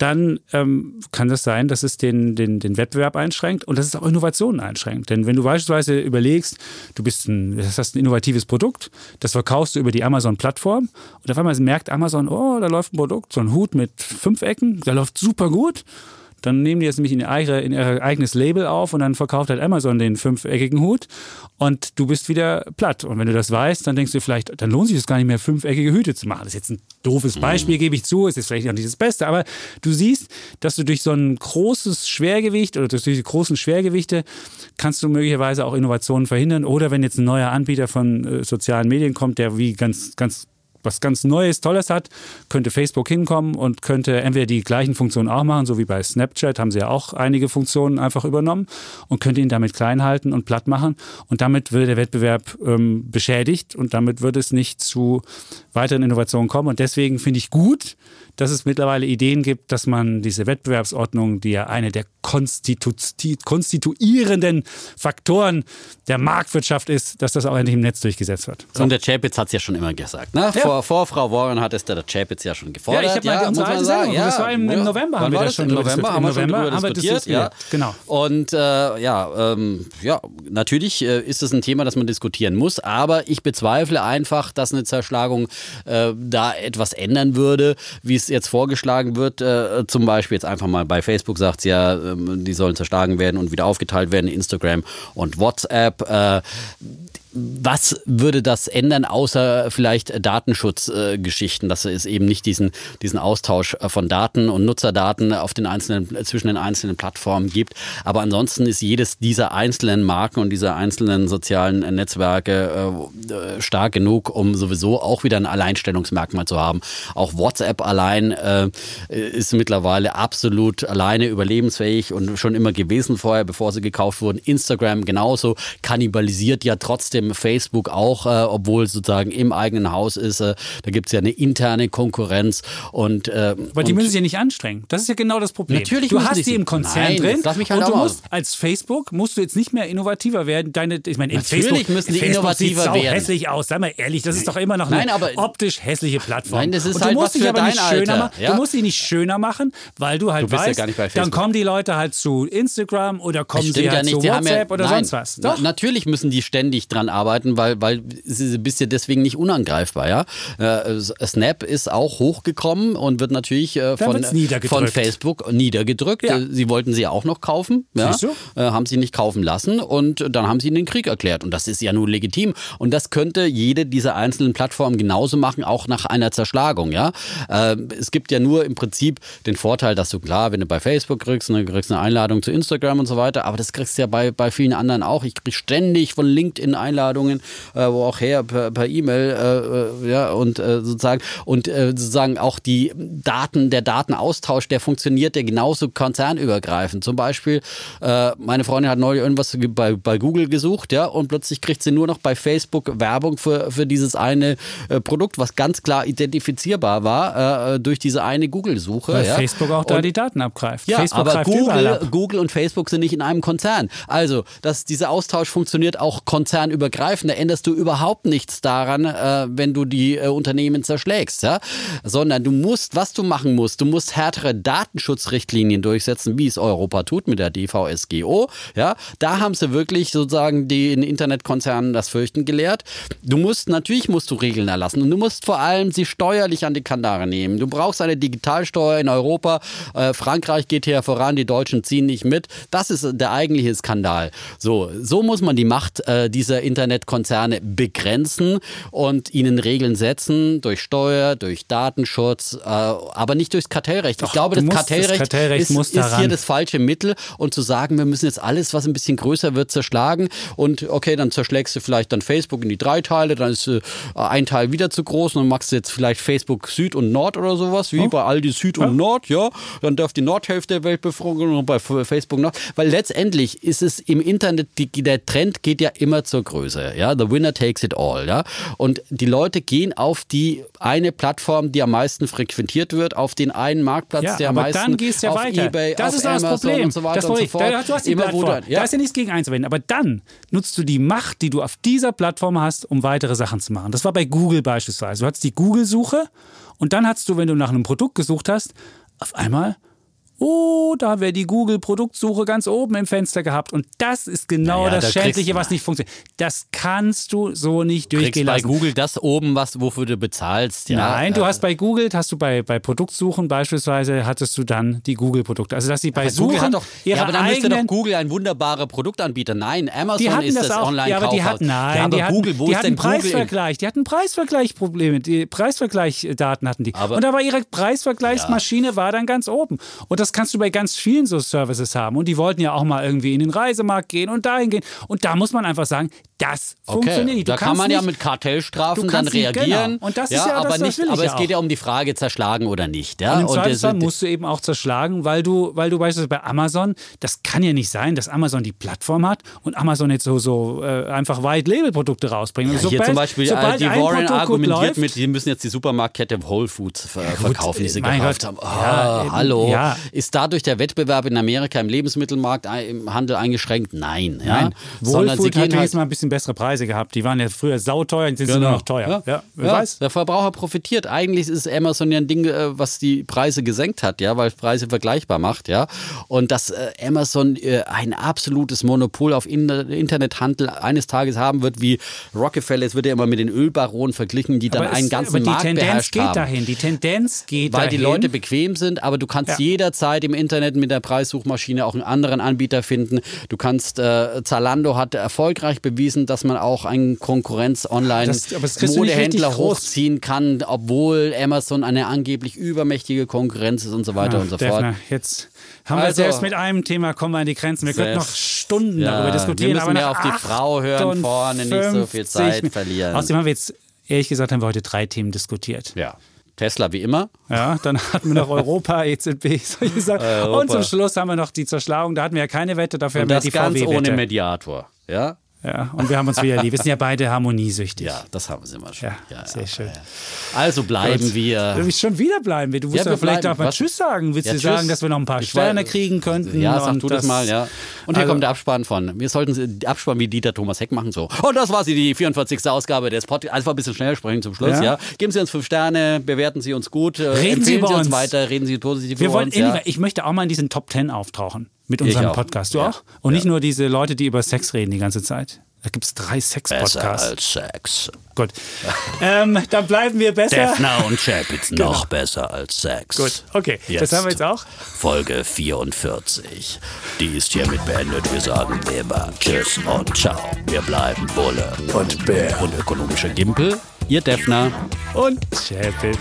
dann ähm, kann das sein, dass es den, den, den Wettbewerb einschränkt und dass es auch Innovationen einschränkt. Denn wenn du beispielsweise überlegst, du bist ein, das hast ein innovatives Produkt, das verkaufst du über die Amazon-Plattform und auf einmal merkt Amazon, oh, da läuft ein Produkt, so ein Hut mit fünf Ecken, der läuft super gut. Dann nehmen die das nämlich in ihr, eigene, in ihr eigenes Label auf und dann verkauft halt Amazon den fünfeckigen Hut und du bist wieder platt. Und wenn du das weißt, dann denkst du vielleicht, dann lohnt sich es gar nicht mehr, fünfeckige Hüte zu machen. Das ist jetzt ein doofes Beispiel, gebe ich zu, es ist vielleicht auch nicht das Beste, aber du siehst, dass du durch so ein großes Schwergewicht oder durch diese großen Schwergewichte kannst du möglicherweise auch Innovationen verhindern. Oder wenn jetzt ein neuer Anbieter von äh, sozialen Medien kommt, der wie ganz, ganz was ganz Neues, Tolles hat, könnte Facebook hinkommen und könnte entweder die gleichen Funktionen auch machen, so wie bei Snapchat haben sie ja auch einige Funktionen einfach übernommen und könnte ihn damit klein halten und platt machen. Und damit würde der Wettbewerb ähm, beschädigt und damit würde es nicht zu weiteren Innovationen kommen. Und deswegen finde ich gut, dass es mittlerweile Ideen gibt, dass man diese Wettbewerbsordnung, die ja eine der konstitu konstituierenden Faktoren der Marktwirtschaft ist, dass das auch endlich im Netz durchgesetzt wird. So. Und der Chapitz hat es ja schon immer gesagt. Ne? Vor, vor Frau Warren hat es der Chapitz ja schon gefordert. Ja, ich hab mal unsere muss man alte. Sendung, das war im- im November Wann haben wir das schon Im November haben wir schon November haben wir diskutiert. Ja. genau. Und äh, ja, ähm, ja, natürlich äh, ist es ein Thema, das man diskutieren muss, aber ich bezweifle einfach, dass eine Zerschlagung äh, da etwas ändern würde, wie es jetzt vorgeschlagen wird. Äh, zum Beispiel jetzt einfach mal bei Facebook sagt sie ja, ähm, die sollen zerschlagen werden und wieder aufgeteilt werden, Instagram und WhatsApp. Äh, was würde das ändern, außer vielleicht Datenschutzgeschichten, äh, dass es eben nicht diesen, diesen Austausch äh, von Daten und Nutzerdaten auf den einzelnen, äh, zwischen den einzelnen Plattformen gibt. Aber ansonsten ist jedes dieser einzelnen Marken und dieser einzelnen sozialen Netzwerke äh, stark genug, um sowieso auch wieder ein Alleinstellungsmerkmal zu haben. Auch WhatsApp allein äh, ist mittlerweile absolut alleine überlebensfähig und schon immer gewesen vorher, bevor sie gekauft wurden. Instagram genauso kannibalisiert ja trotzdem Facebook auch, äh, obwohl sozusagen im eigenen Haus ist. Äh, da gibt es ja eine interne Konkurrenz. Und, äh, Aber die und müssen sich ja nicht anstrengen. Das ist ja genau das Problem. Natürlich du hast die im Konzern Nein, drin lass mich halt und du musst als Facebook musst du jetzt nicht mehr innovativer werden. Deine, ich meine, in Natürlich Facebook, müssen die Facebook innovativer werden. hässlich aus. Sei mal ehrlich, das ist doch immer noch eine Nein, aber- optisch hässliche Plattform. Nein, das ist und du halt musst dich aber nicht schöner machen. ja? Du musst sie nicht schöner machen, weil du halt Du ja weißt, bei dann kommen die Leute halt zu Instagram oder kommen sie halt ja nicht. zu ja, WhatsApp oder nein, sonst was. Doch. natürlich müssen die ständig dran arbeiten, weil, weil sie bist ja deswegen nicht unangreifbar. Ja? Äh, Snap ist auch hochgekommen und wird natürlich äh, von, von Facebook niedergedrückt. Ja. Sie wollten sie auch noch kaufen, ja? Äh, haben sie nicht kaufen lassen und dann haben sie ihnen den Krieg erklärt. Und das ist ja nur legitim. Und das könnte jede dieser einzelnen Plattformen genauso machen, auch nach einer Zerschlagung. Ja? Äh, es gibt ja nur im Prinzip den Vorteil, dass du klar, wenn du bei Facebook kriegst, dann kriegst du eine Einladung zu Instagram und so weiter, aber das kriegst du ja bei, bei vielen anderen auch. Ich krieg ständig von LinkedIn Einladungen, äh, wo auch her per, per E-Mail, äh, äh, ja, und äh, sozusagen, und äh, sozusagen auch die Daten, der Datenaustausch, der funktioniert ja genauso konzernübergreifend. Zum Beispiel, äh, meine Freundin hat neulich irgendwas bei, bei Google gesucht, ja, und plötzlich kriegt sie nur noch bei Facebook Werbung für, für dieses eine äh, Produkt, was ganz klar identifizierbar war äh, durch diese eine Google-Suche. Weil ja. Facebook auch da Und- die Daten abgreift. ja, Facebook aber Google, ab. Google und Facebook sind nicht in einem Konzern. Also, dass dieser Austausch funktioniert auch konzernübergreifend. Da änderst du überhaupt nichts daran, äh, wenn du die äh, Unternehmen zerschlägst, ja? Sondern du musst, was du machen musst, du musst härtere Datenschutzrichtlinien durchsetzen, wie es Europa tut mit der DVSGO, ja? Da haben sie wirklich sozusagen den Internetkonzernen das Fürchten gelehrt. Du musst, natürlich musst du Regeln erlassen und du musst vor allem sie steuerlich an die Kandare nehmen. Du brauchst eine Digitalsteuer in Europa. Äh, Frankreich geht hier voran, die Deutschen ziehen nicht mit. Das ist der eigentliche Skandal. So, so muss man die Macht äh, dieser Internetkonzerne begrenzen und ihnen Regeln setzen durch Steuer, durch Datenschutz, äh, aber nicht durchs Kartellrecht. ich Doch, glaube, das musst- das Kartellrecht, Kartellrecht ist, ist hier das falsche Mittel und zu sagen, wir müssen jetzt alles, was ein bisschen größer wird, zerschlagen. Und okay, dann zerschlägst du vielleicht dann Facebook in die drei Teile, dann ist äh, ein Teil wieder zu groß und dann machst du jetzt vielleicht Facebook Süd und Nord oder sowas, wie bei Aldi Süd und Nord, ja, dann darf die Nordhälfte der Welt befragen und bei Facebook Nord, weil letztendlich ist es im Internet, die, der Trend geht ja immer zur Größe, ja, the winner takes it all, ja, und die Leute gehen auf die eine Plattform, die am meisten frequentiert wird, auf den einen Marktplatz, Ja, der am meisten dann gehst du ja auf weiter. eBay, das auf ist das Amazon Problem. und so weiter das und so Problem. fort. Da, du hast die Immer Plattform. dann- ja. Da ist ja nichts gegen einzuwenden. Aber dann nutzt du die Macht, die du auf dieser Plattform hast, um weitere Sachen zu machen. Das war bei Google beispielsweise. Du hattest die Google-Suche und dann hattest du, wenn du nach einem Produkt gesucht hast, auf einmal Oh, da wäre die Google-Produktsuche ganz oben im Fenster gehabt. Und das ist genau Naja, das da Schändliche, was nicht funktioniert. Das kannst du so nicht durchgehen bei lassen. Google das oben, was wofür du bezahlst. Ja? Nein, du Äh, hast bei Google, hast du bei, bei Produktsuchen beispielsweise, hattest du dann die Google-Produkte. Also, dass sie bei Suchen Google hat doch, ihre ja, aber dann müsste doch eigenen Google ein wunderbarer Produktanbieter. Nein, Amazon ist das, das, auch, online ja, aber die hatten, nein, ja, aber die hatten, Google, wo die ist hatten denn Preisvergleich, die hatten Preisvergleichprobleme, die Preisvergleichdaten hatten die. Aber- und aber ihre Preisvergleichsmaschine war dann ganz oben. Und das kannst du bei ganz vielen so Services haben. Und die wollten ja auch mal irgendwie in den Reisemarkt gehen und dahin gehen. Und da muss man einfach sagen, das funktioniert Okay, nicht. Du da kann man ja nicht- mit Kartellstrafen dann nicht- reagieren. genau. Und das ist ja das- aber das nicht, aber ja es geht ja um die Frage zerschlagen oder nicht. Ja? Und im das- Zweifelsfall musst du eben auch zerschlagen, weil du, weil du beispielsweise bei Amazon, das kann ja nicht sein, dass Amazon die Plattform hat und Amazon jetzt so, so äh, einfach White-Label-Produkte rausbringt. Und Ja, hier sobald- zum Beispiel, äh, die Warren gut argumentiert läuft, mit, die müssen jetzt die Supermarktkette Whole Foods ver verkaufen, die sie gekauft Gott. haben. Oh, Ja, eben, hallo. ja. Ist dadurch der Wettbewerb in Amerika im Lebensmittelmarkt, im Handel eingeschränkt? Nein. Ja? Nein, Wohlfood hat jetzt mal ein bisschen bessere Preise gehabt. Die waren ja früher sauteuer, jetzt sind sie nur noch teuer. Ja, wer Ja, weiß. Der Verbraucher profitiert. Eigentlich ist Amazon ja ein Ding, äh, was die Preise gesenkt hat, ja, weil es Preise vergleichbar macht, ja. Und dass äh, Amazon äh, ein absolutes Monopol auf In Internethandel eines Tages haben wird, wie Rockefeller, es wird ja immer mit den Ölbaronen verglichen, die dann Aber einen es- ganzen aber die Markt Tendenz beherrscht geht haben. dahin. Die Tendenz geht Weil dahin. die Leute bequem sind, aber du kannst Ja. jederzeit jederzeit im Internet mit der Preissuchmaschine auch einen anderen Anbieter finden. Du kannst, äh, Zalando hat erfolgreich bewiesen, dass man auch einen Konkurrenz-Online-Modehändler hochziehen kann, obwohl Amazon eine angeblich übermächtige Konkurrenz ist und so weiter Ja, und so Defner, fort. jetzt haben Also- wir selbst mit einem Thema kommen wir an die Grenzen. Wir könnten noch Stunden Ja, darüber diskutieren. wir müssen aber mehr auf die Frau hören vorne, nicht so viel 58 Zeit verlieren. Außerdem haben wir jetzt, ehrlich gesagt, haben wir heute drei Themen diskutiert. Ja. Tesla wie immer. Ja, dann hatten wir noch Europa, EZB, solche Sachen. Europa. Und zum Schluss haben wir noch die Zerschlagung. Da hatten wir ja keine Wette, dafür Und haben wir die ganz ohne VW-Wette. Mediator. Ja? Ja, und wir haben uns wieder lieb. Wir sind ja beide harmoniesüchtig. Ja, das haben sie immer schon. Ja, sehr schön. Also bleiben Gut. wir. Schon wieder bleiben. Du musst wir ja, vielleicht bleiben. auch mal Was? Tschüss sagen. Willst Ja, du sagen, dass wir noch ein paar Ich Sterne war- kriegen könnten? Ja, sag und du das, mal, ja. Und hier Also- kommt der Abspann von. Wir sollten Abspann wie Dieter Thomas Heck machen, so. Und das war sie, die 44. Ausgabe des Podcasts. Einfach ein bisschen schneller sprechen zum Schluss, Ja. ja. Geben Sie uns fünf Sterne, bewerten Sie uns gut, äh, Reden Sie empfehlen über Sie uns uns. weiter, reden Sie positiv Wir über wollen, uns. Ja. ich möchte auch mal in diesen Top Ten auftauchen mit unserem auch. Podcast. Du Ja. auch? Und nicht nur diese Leute, die über Sex reden die ganze Zeit. Da gibt es drei Besser Sex-Podcasts. als Sex. Gut. ähm, dann bleiben wir besser. Defner und Chapitz noch besser als Sex. Gut, okay. Jetzt. Das haben wir jetzt auch. Folge 44. Die ist hiermit beendet. Wir sagen immer Tschüss und Ciao. Wir bleiben Bulle und Bär und ökonomischer Gimpel. Ihr Defner. Und Chapitz.